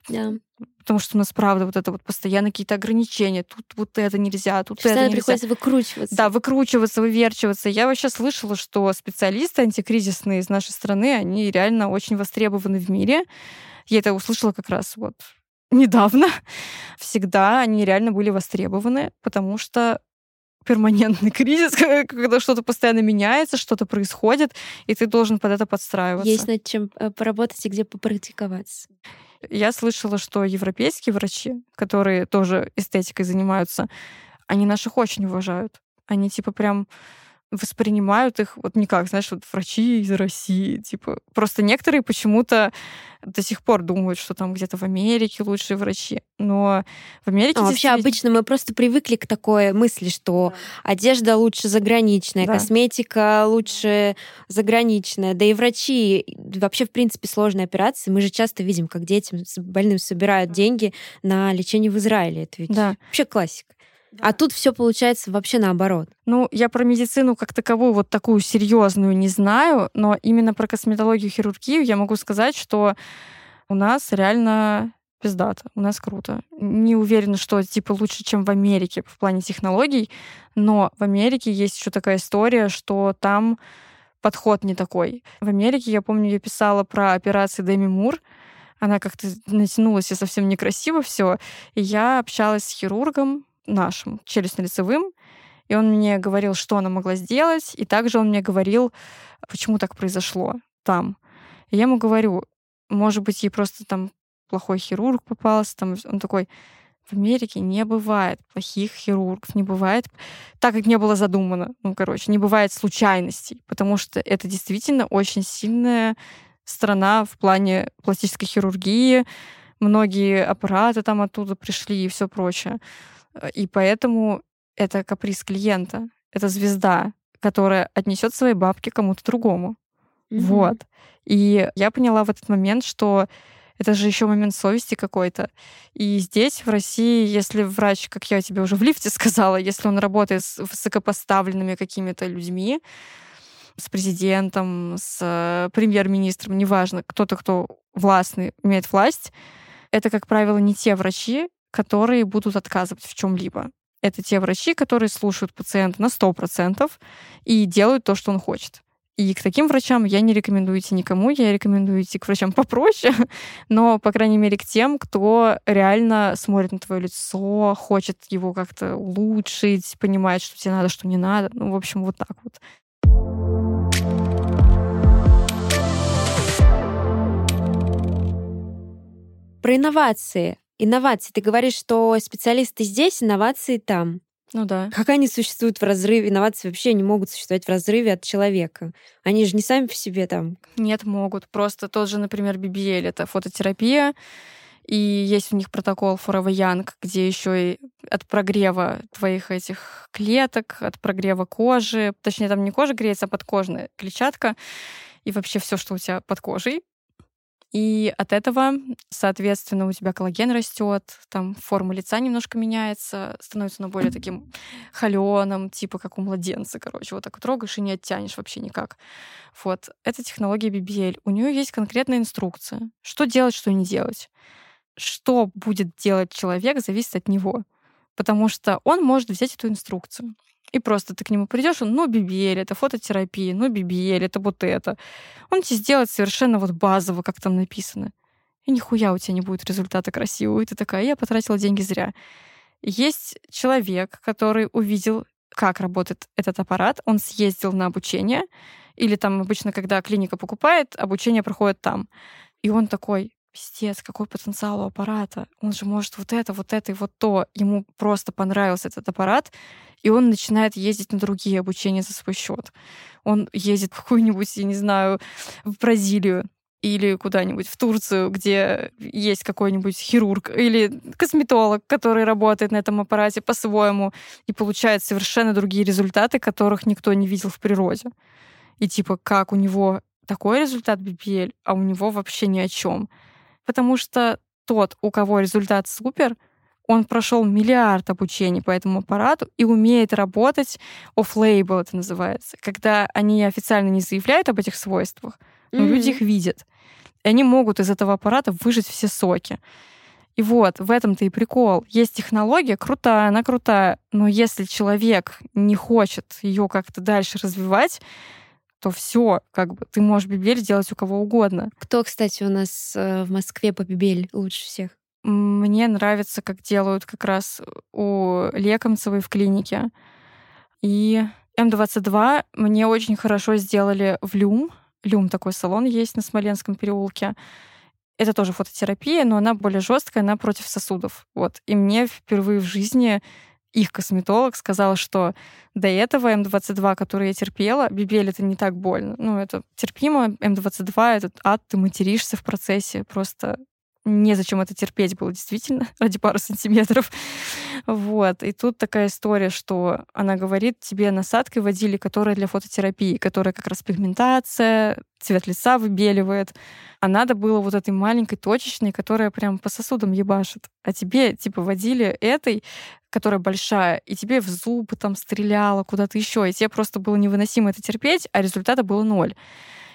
Да. Потому что у нас, правда, вот это вот постоянно какие-то ограничения. Тут вот это нельзя, тут Постоянно это нельзя. приходится выкручиваться. Да, выкручиваться, выверчиваться. Я вообще слышала, что специалисты антикризисные из нашей страны, они реально очень востребованы в мире. Я это услышала как раз вот недавно. Всегда они реально были востребованы, потому что перманентный кризис, когда что-то постоянно меняется, что-то происходит, и ты должен под это подстраиваться. Есть над чем э, поработать и где попрактиковаться. Я слышала, что европейские врачи, которые тоже эстетикой занимаются, они наших очень уважают. Они типа прям воспринимают их вот никак, знаешь, вот врачи из России, типа. Просто некоторые почему-то до сих пор думают, что там где-то в Америке лучшие врачи. Но в Америке... А вообще обычно мы просто привыкли к такой мысли, что да. одежда лучше заграничная, да. косметика лучше заграничная, да и врачи. Вообще, в принципе, сложные операции. Мы же часто видим, как детям больным собирают деньги на лечение в Израиле. Это ведь да. вообще классика. А тут все получается вообще наоборот. Ну, я про медицину как таковую вот такую серьезную не знаю, но именно про косметологию, хирургию я могу сказать, что у нас реально пиздато, у нас круто. Не уверена, что типа лучше, чем в Америке в плане технологий, но в Америке есть еще такая история, что там подход не такой. В Америке, я помню, я писала про операции Дэми Мур, она как-то натянулась и совсем некрасиво все. И я общалась с хирургом, нашим, челюстно-лицевым, и он мне говорил, что она могла сделать, и также он мне говорил, почему так произошло там. И я ему говорю, может быть, ей просто там плохой хирург попался, там он такой, в Америке не бывает плохих хирургов, не бывает, так как не было задумано, ну, короче, не бывает случайностей, потому что это действительно очень сильная страна в плане пластической хирургии, многие аппараты там оттуда пришли и все прочее. И поэтому это каприз клиента, это звезда, которая отнесет свои бабки кому-то другому. Mm-hmm. Вот. И я поняла в этот момент, что это же еще момент совести какой-то. И здесь, в России, если врач, как я тебе уже в лифте сказала, если он работает с высокопоставленными какими-то людьми, с президентом, с э, премьер-министром, неважно, кто-то, кто властный, имеет власть, это, как правило, не те врачи, которые будут отказывать в чем-либо. Это те врачи, которые слушают пациента на 100% и делают то, что он хочет. И к таким врачам я не рекомендую идти никому, я рекомендую идти к врачам попроще, но, по крайней мере, к тем, кто реально смотрит на твое лицо, хочет его как-то улучшить, понимает, что тебе надо, что не надо. Ну, в общем, вот так вот. Про инновации инновации. Ты говоришь, что специалисты здесь, инновации там. Ну да. Как они существуют в разрыве? Инновации вообще не могут существовать в разрыве от человека. Они же не сами по себе там. Нет, могут. Просто тот же, например, BBL — это фототерапия, и есть у них протокол Forever Young, где еще и от прогрева твоих этих клеток, от прогрева кожи, точнее, там не кожа греется, а подкожная клетчатка, и вообще все, что у тебя под кожей, и от этого, соответственно, у тебя коллаген растет, там форма лица немножко меняется, становится на более таким холеным, типа как у младенца, короче. Вот так вот трогаешь и не оттянешь вообще никак. Вот. Это технология BBL. У нее есть конкретная инструкция. Что делать, что не делать. Что будет делать человек, зависит от него. Потому что он может взять эту инструкцию. И просто ты к нему придешь, он, ну, BBL, это фототерапия, ну, BBL, это вот это. Он тебе сделает совершенно вот базово, как там написано. И нихуя у тебя не будет результата красивого. И ты такая, я потратила деньги зря. Есть человек, который увидел, как работает этот аппарат, он съездил на обучение, или там обычно, когда клиника покупает, обучение проходит там. И он такой, пиздец, какой потенциал у аппарата. Он же может вот это, вот это и вот то. Ему просто понравился этот аппарат, и он начинает ездить на другие обучения за свой счет. Он ездит в какую-нибудь, я не знаю, в Бразилию или куда-нибудь в Турцию, где есть какой-нибудь хирург или косметолог, который работает на этом аппарате по-своему и получает совершенно другие результаты, которых никто не видел в природе. И типа, как у него такой результат BPL, а у него вообще ни о чем. Потому что тот, у кого результат супер, он прошел миллиард обучений по этому аппарату и умеет работать офф-лейбл, это называется, когда они официально не заявляют об этих свойствах, но mm-hmm. люди их видят. И они могут из этого аппарата выжить все соки. И вот, в этом-то и прикол. Есть технология крутая, она крутая, но если человек не хочет ее как-то дальше развивать, то все, как бы ты можешь бибель сделать у кого угодно. Кто, кстати, у нас э, в Москве по бибель лучше всех? Мне нравится, как делают как раз у Лекомцевой в клинике. И М22 мне очень хорошо сделали в Люм. Люм такой салон есть на Смоленском переулке. Это тоже фототерапия, но она более жесткая, она против сосудов. Вот. И мне впервые в жизни их косметолог сказал, что до этого М22, который я терпела, бибель это не так больно. Ну, это терпимо. М22 этот ад, ты материшься в процессе. Просто незачем это терпеть было действительно ради пары сантиметров. Вот. И тут такая история, что она говорит, тебе насадкой водили, которая для фототерапии, которая как раз пигментация, цвет лица выбеливает. А надо было вот этой маленькой точечной, которая прям по сосудам ебашит. А тебе, типа, водили этой, которая большая, и тебе в зубы там стреляла куда-то еще, и тебе просто было невыносимо это терпеть, а результата было ноль.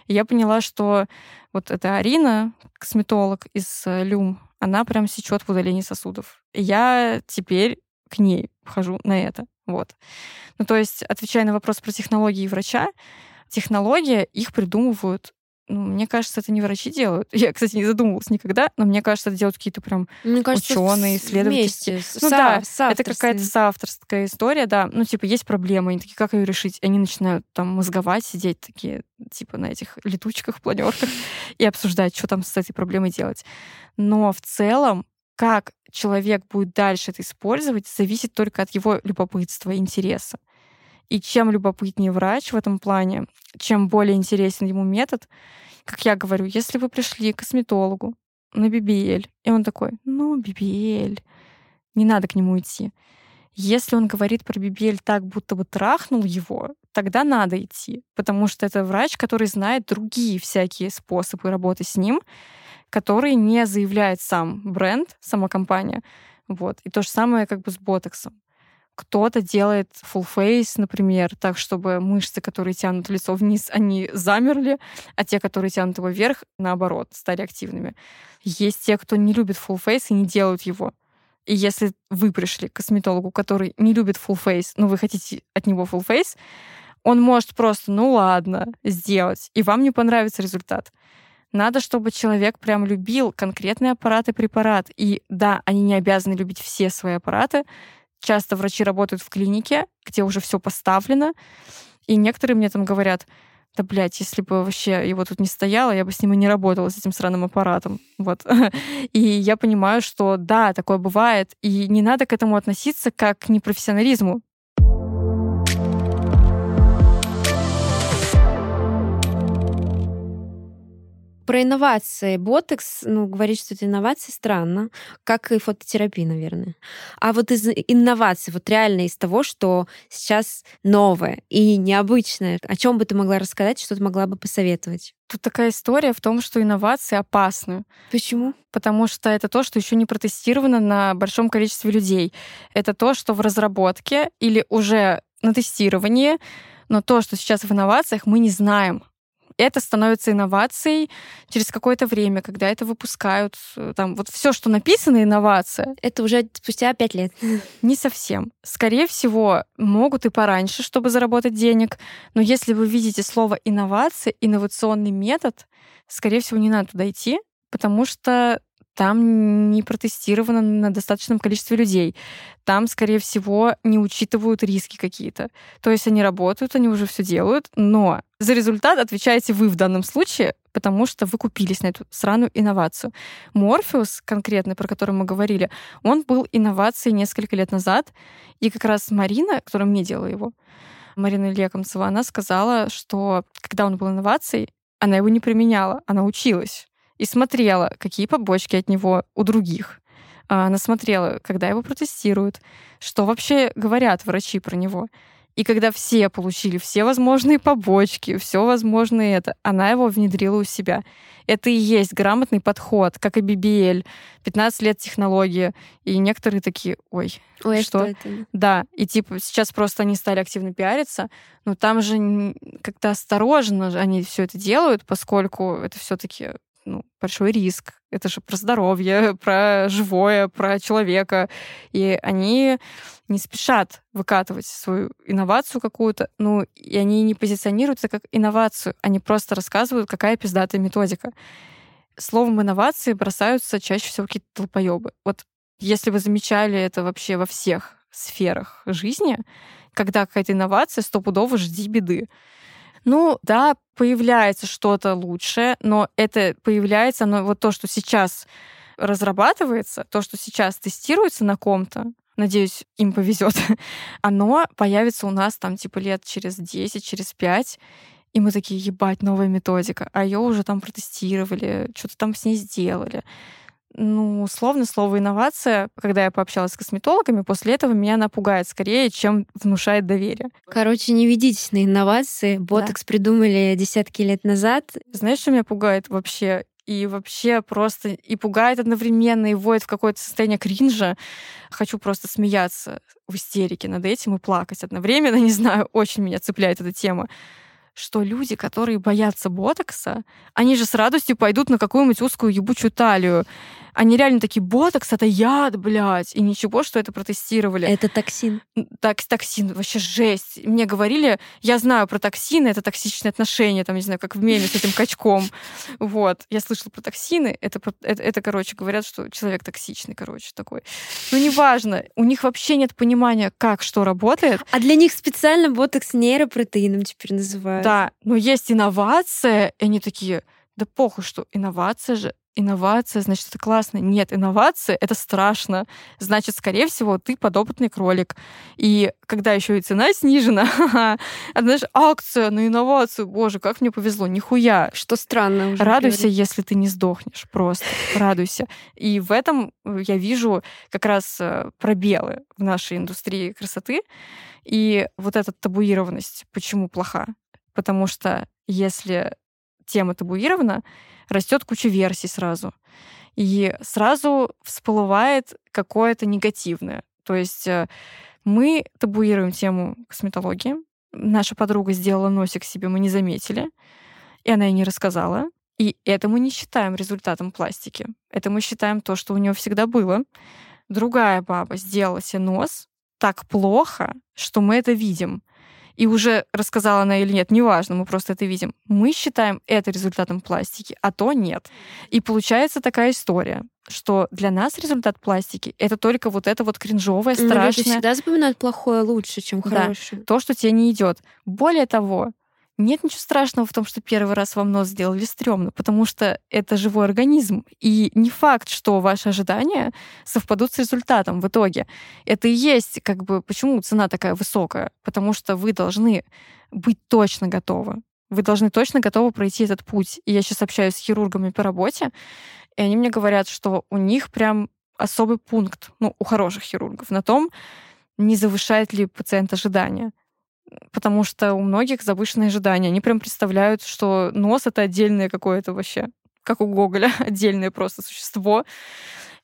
И я поняла, что вот эта Арина, косметолог из э, Люм, она прям сечет в удалении сосудов. И я теперь к ней хожу на это. Вот. Ну, то есть, отвечая на вопрос про технологии врача, технологии их придумывают ну, мне кажется, это не врачи делают. Я, кстати, не задумывалась никогда, но мне кажется, это делают какие-то прям кажется, ученые, исследовательские. Вместе, ну да, это какая-то соавторская история, да. Ну, типа, есть проблема, они такие, как ее решить? Они начинают там мозговать, сидеть такие, типа, на этих летучках, планерках и обсуждать, что там с этой проблемой делать. Но в целом, как человек будет дальше это использовать, зависит только от его любопытства и интереса. И чем любопытнее врач в этом плане, чем более интересен ему метод, как я говорю, если вы пришли к косметологу на BBL, и он такой, ну, BBL, не надо к нему идти. Если он говорит про BBL так, будто бы трахнул его, тогда надо идти, потому что это врач, который знает другие всякие способы работы с ним, которые не заявляет сам бренд, сама компания. Вот. И то же самое как бы с ботоксом. Кто-то делает full face, например, так, чтобы мышцы, которые тянут лицо вниз, они замерли, а те, которые тянут его вверх, наоборот, стали активными. Есть те, кто не любит full face и не делают его. И если вы пришли к косметологу, который не любит full face, но вы хотите от него full face, он может просто, ну ладно, сделать, и вам не понравится результат. Надо, чтобы человек прям любил конкретный аппарат и препарат. И да, они не обязаны любить все свои аппараты, часто врачи работают в клинике, где уже все поставлено, и некоторые мне там говорят, да, блядь, если бы вообще его тут не стояло, я бы с ним и не работала, с этим сраным аппаратом. Вот. И я понимаю, что да, такое бывает, и не надо к этому относиться как к непрофессионализму. Про инновации. Ботекс, ну, говорить, что это инновации, странно, как и фототерапия, наверное. А вот из инноваций, вот реально из того, что сейчас новое и необычное, о чем бы ты могла рассказать, что ты могла бы посоветовать? Тут такая история в том, что инновации опасны. Почему? Потому что это то, что еще не протестировано на большом количестве людей. Это то, что в разработке или уже на тестировании, но то, что сейчас в инновациях, мы не знаем это становится инновацией через какое-то время, когда это выпускают. Э, там вот все, что написано, инновация. Это уже спустя пять лет. Не совсем. Скорее всего, могут и пораньше, чтобы заработать денег. Но если вы видите слово инновация, инновационный метод, скорее всего, не надо туда идти, потому что там не протестировано на достаточном количестве людей. Там, скорее всего, не учитывают риски какие-то. То есть они работают, они уже все делают, но за результат отвечаете вы в данном случае, потому что вы купились на эту сраную инновацию. Морфеус, конкретно, про который мы говорили, он был инновацией несколько лет назад, и как раз Марина, которая мне делала его, Марина Лекомцева, она сказала, что когда он был инновацией, она его не применяла, она училась и смотрела, какие побочки от него у других. А, она смотрела, когда его протестируют, что вообще говорят врачи про него. И когда все получили все возможные побочки, все возможное это, она его внедрила у себя. Это и есть грамотный подход, как и BBL, 15 лет технологии. И некоторые такие, ой, ой что? что это? Да, и типа сейчас просто они стали активно пиариться, но там же как-то осторожно они все это делают, поскольку это все-таки ну, большой риск. Это же про здоровье, про живое, про человека. И они не спешат выкатывать свою инновацию какую-то, ну, и они не позиционируют это как инновацию, они просто рассказывают, какая пиздатая методика. Словом инновации бросаются чаще всего какие-то толпоебы. Вот если вы замечали это вообще во всех сферах жизни, когда какая-то инновация, стопудово жди беды. Ну, да, появляется что-то лучшее, но это появляется, но вот то, что сейчас разрабатывается, то, что сейчас тестируется на ком-то, надеюсь, им повезет, оно появится у нас там типа лет через 10, через 5, и мы такие, ебать, новая методика, а ее уже там протестировали, что-то там с ней сделали. Ну, условно, слово инновация, когда я пообщалась с косметологами, после этого меня напугает скорее, чем внушает доверие. Короче, не ведитесь на инновации. Ботокс да. придумали десятки лет назад. Знаешь, что меня пугает вообще? и вообще просто и пугает одновременно, и вводит в какое-то состояние кринжа. Хочу просто смеяться в истерике над этим и плакать одновременно. Не знаю, очень меня цепляет эта тема что люди, которые боятся ботокса, они же с радостью пойдут на какую-нибудь узкую ебучую талию. Они реально такие, ботокс — это яд, блядь, и ничего, что это протестировали. Это токсин. Так, токсин, вообще жесть. Мне говорили, я знаю про токсины, это токсичные отношения, там, не знаю, как в меме с этим качком. Вот. Я слышала про токсины, это, это, это, короче, говорят, что человек токсичный, короче, такой. Ну, неважно, у них вообще нет понимания, как что работает. А для них специально ботокс нейропротеином теперь называют. Да, но есть инновация, и они такие, да похуй, что инновация же инновация, значит, это классно. Нет, инновация — это страшно. Значит, скорее всего, ты подопытный кролик. И когда еще и цена снижена, а знаешь, акция на инновацию, боже, как мне повезло, нихуя. Что странно уже Радуйся, говорить. если ты не сдохнешь, просто радуйся. И в этом я вижу как раз э, пробелы в нашей индустрии красоты. И вот эта табуированность, почему плоха? Потому что если тема табуирована, растет куча версий сразу. И сразу всплывает какое-то негативное. То есть э, мы табуируем тему косметологии. Наша подруга сделала носик себе, мы не заметили. И она и не рассказала. И это мы не считаем результатом пластики. Это мы считаем то, что у нее всегда было. Другая баба сделала себе нос так плохо, что мы это видим и уже рассказала она или нет, неважно, мы просто это видим. Мы считаем это результатом пластики, а то нет. И получается такая история, что для нас результат пластики — это только вот это вот кринжовое, страшное. Но люди всегда запоминают плохое лучше, чем хорошее. Да, то, что тебе не идет. Более того, нет ничего страшного в том, что первый раз вам нос сделали стрёмно, потому что это живой организм. И не факт, что ваши ожидания совпадут с результатом в итоге. Это и есть, как бы, почему цена такая высокая. Потому что вы должны быть точно готовы. Вы должны точно готовы пройти этот путь. И я сейчас общаюсь с хирургами по работе, и они мне говорят, что у них прям особый пункт, ну, у хороших хирургов, на том, не завышает ли пациент ожидания потому что у многих завышенные ожидания. Они прям представляют, что нос — это отдельное какое-то вообще, как у Гоголя, отдельное просто существо,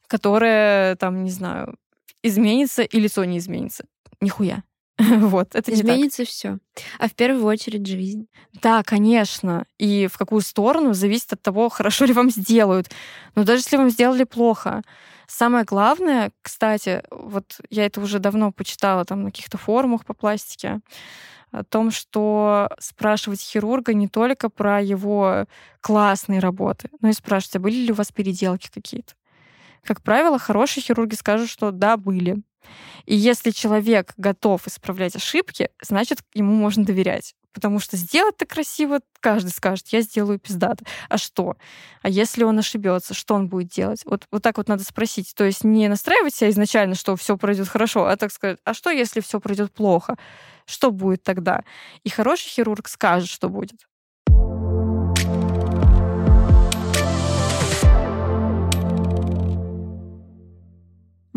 которое, там, не знаю, изменится и лицо не изменится. Нихуя. Вот, это Изменится все. А в первую очередь жизнь. Да, конечно. И в какую сторону зависит от того, хорошо ли вам сделают. Но даже если вам сделали плохо, Самое главное, кстати, вот я это уже давно почитала там на каких-то форумах по пластике, о том, что спрашивать хирурга не только про его классные работы, но и спрашивать, а были ли у вас переделки какие-то. Как правило, хорошие хирурги скажут, что да, были. И если человек готов исправлять ошибки, значит, ему можно доверять. Потому что сделать-то красиво, каждый скажет, я сделаю пиздато. А что? А если он ошибется, что он будет делать? Вот, вот так вот надо спросить. То есть не настраивать себя изначально, что все пройдет хорошо, а так сказать, а что, если все пройдет плохо? Что будет тогда? И хороший хирург скажет, что будет.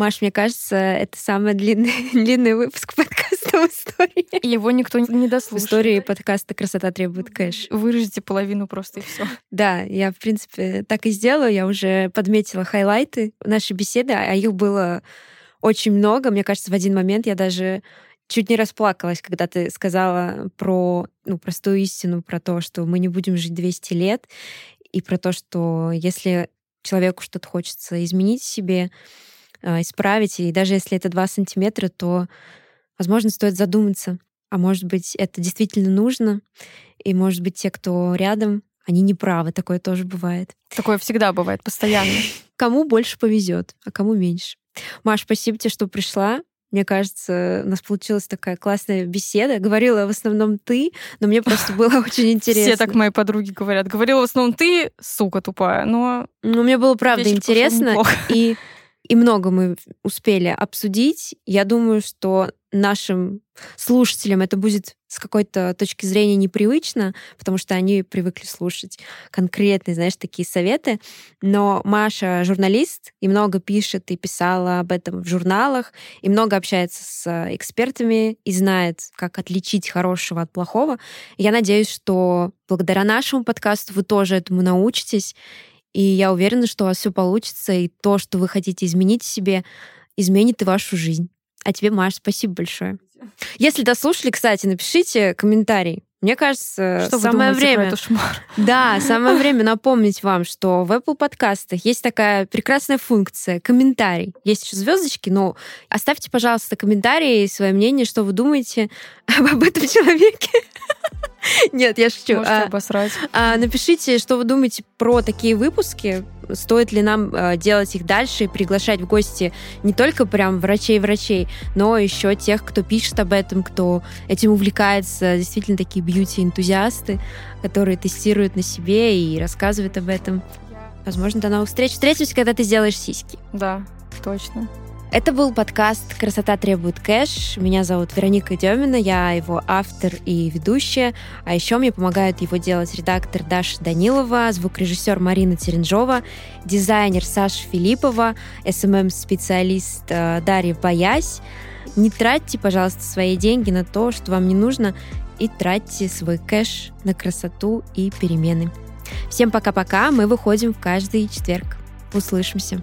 Маш, мне кажется, это самый длинный, длинный выпуск подкаста в истории. Его никто не дослушает. В истории подкаста «Красота требует кэш». Вырежете половину просто и все. Да, я, в принципе, так и сделаю. Я уже подметила хайлайты нашей беседы, а их было очень много. Мне кажется, в один момент я даже чуть не расплакалась, когда ты сказала про ну, простую истину, про то, что мы не будем жить 200 лет, и про то, что если человеку что-то хочется изменить в себе, исправить. И даже если это 2 сантиметра, то, возможно, стоит задуматься. А может быть, это действительно нужно. И, может быть, те, кто рядом, они не правы. Такое тоже бывает. Такое всегда бывает, постоянно. Кому больше повезет, а кому меньше. Маш, спасибо тебе, что пришла. Мне кажется, у нас получилась такая классная беседа. Говорила в основном ты, но мне просто было очень интересно. Все так мои подруги говорят. Говорила в основном ты, сука тупая, но... Ну, мне было правда интересно. И И много мы успели обсудить. Я думаю, что нашим слушателям это будет с какой-то точки зрения непривычно, потому что они привыкли слушать конкретные, знаешь, такие советы. Но Маша журналист и много пишет и писала об этом в журналах, и много общается с экспертами и знает, как отличить хорошего от плохого. я надеюсь, что благодаря нашему подкасту вы тоже этому научитесь. И я уверена, что у вас все получится, и то, что вы хотите изменить в себе, изменит и вашу жизнь. А тебе, Маш, спасибо большое. Если дослушали, кстати, напишите комментарий. Мне кажется, что самое время. Да, самое время напомнить вам, что в Apple подкастах есть такая прекрасная функция комментарий. Есть еще звездочки, но оставьте, пожалуйста, комментарии, свое мнение, что вы думаете об этом человеке. Нет, я шучу. Можете а, обосрать. А, напишите, что вы думаете про такие выпуски. Стоит ли нам а, делать их дальше и приглашать в гости не только прям врачей-врачей, но еще тех, кто пишет об этом, кто этим увлекается, действительно такие бьюти-энтузиасты, которые тестируют на себе и рассказывают об этом. Возможно, до новых встреч. Встретимся, когда ты сделаешь сиськи. Да, точно. Это был подкаст «Красота требует кэш». Меня зовут Вероника Демина, я его автор и ведущая. А еще мне помогают его делать редактор Даша Данилова, звукорежиссер Марина Теренжова, дизайнер Саша Филиппова, SMM-специалист э, Дарья Боясь. Не тратьте, пожалуйста, свои деньги на то, что вам не нужно, и тратьте свой кэш на красоту и перемены. Всем пока-пока, мы выходим каждый четверг. Услышимся.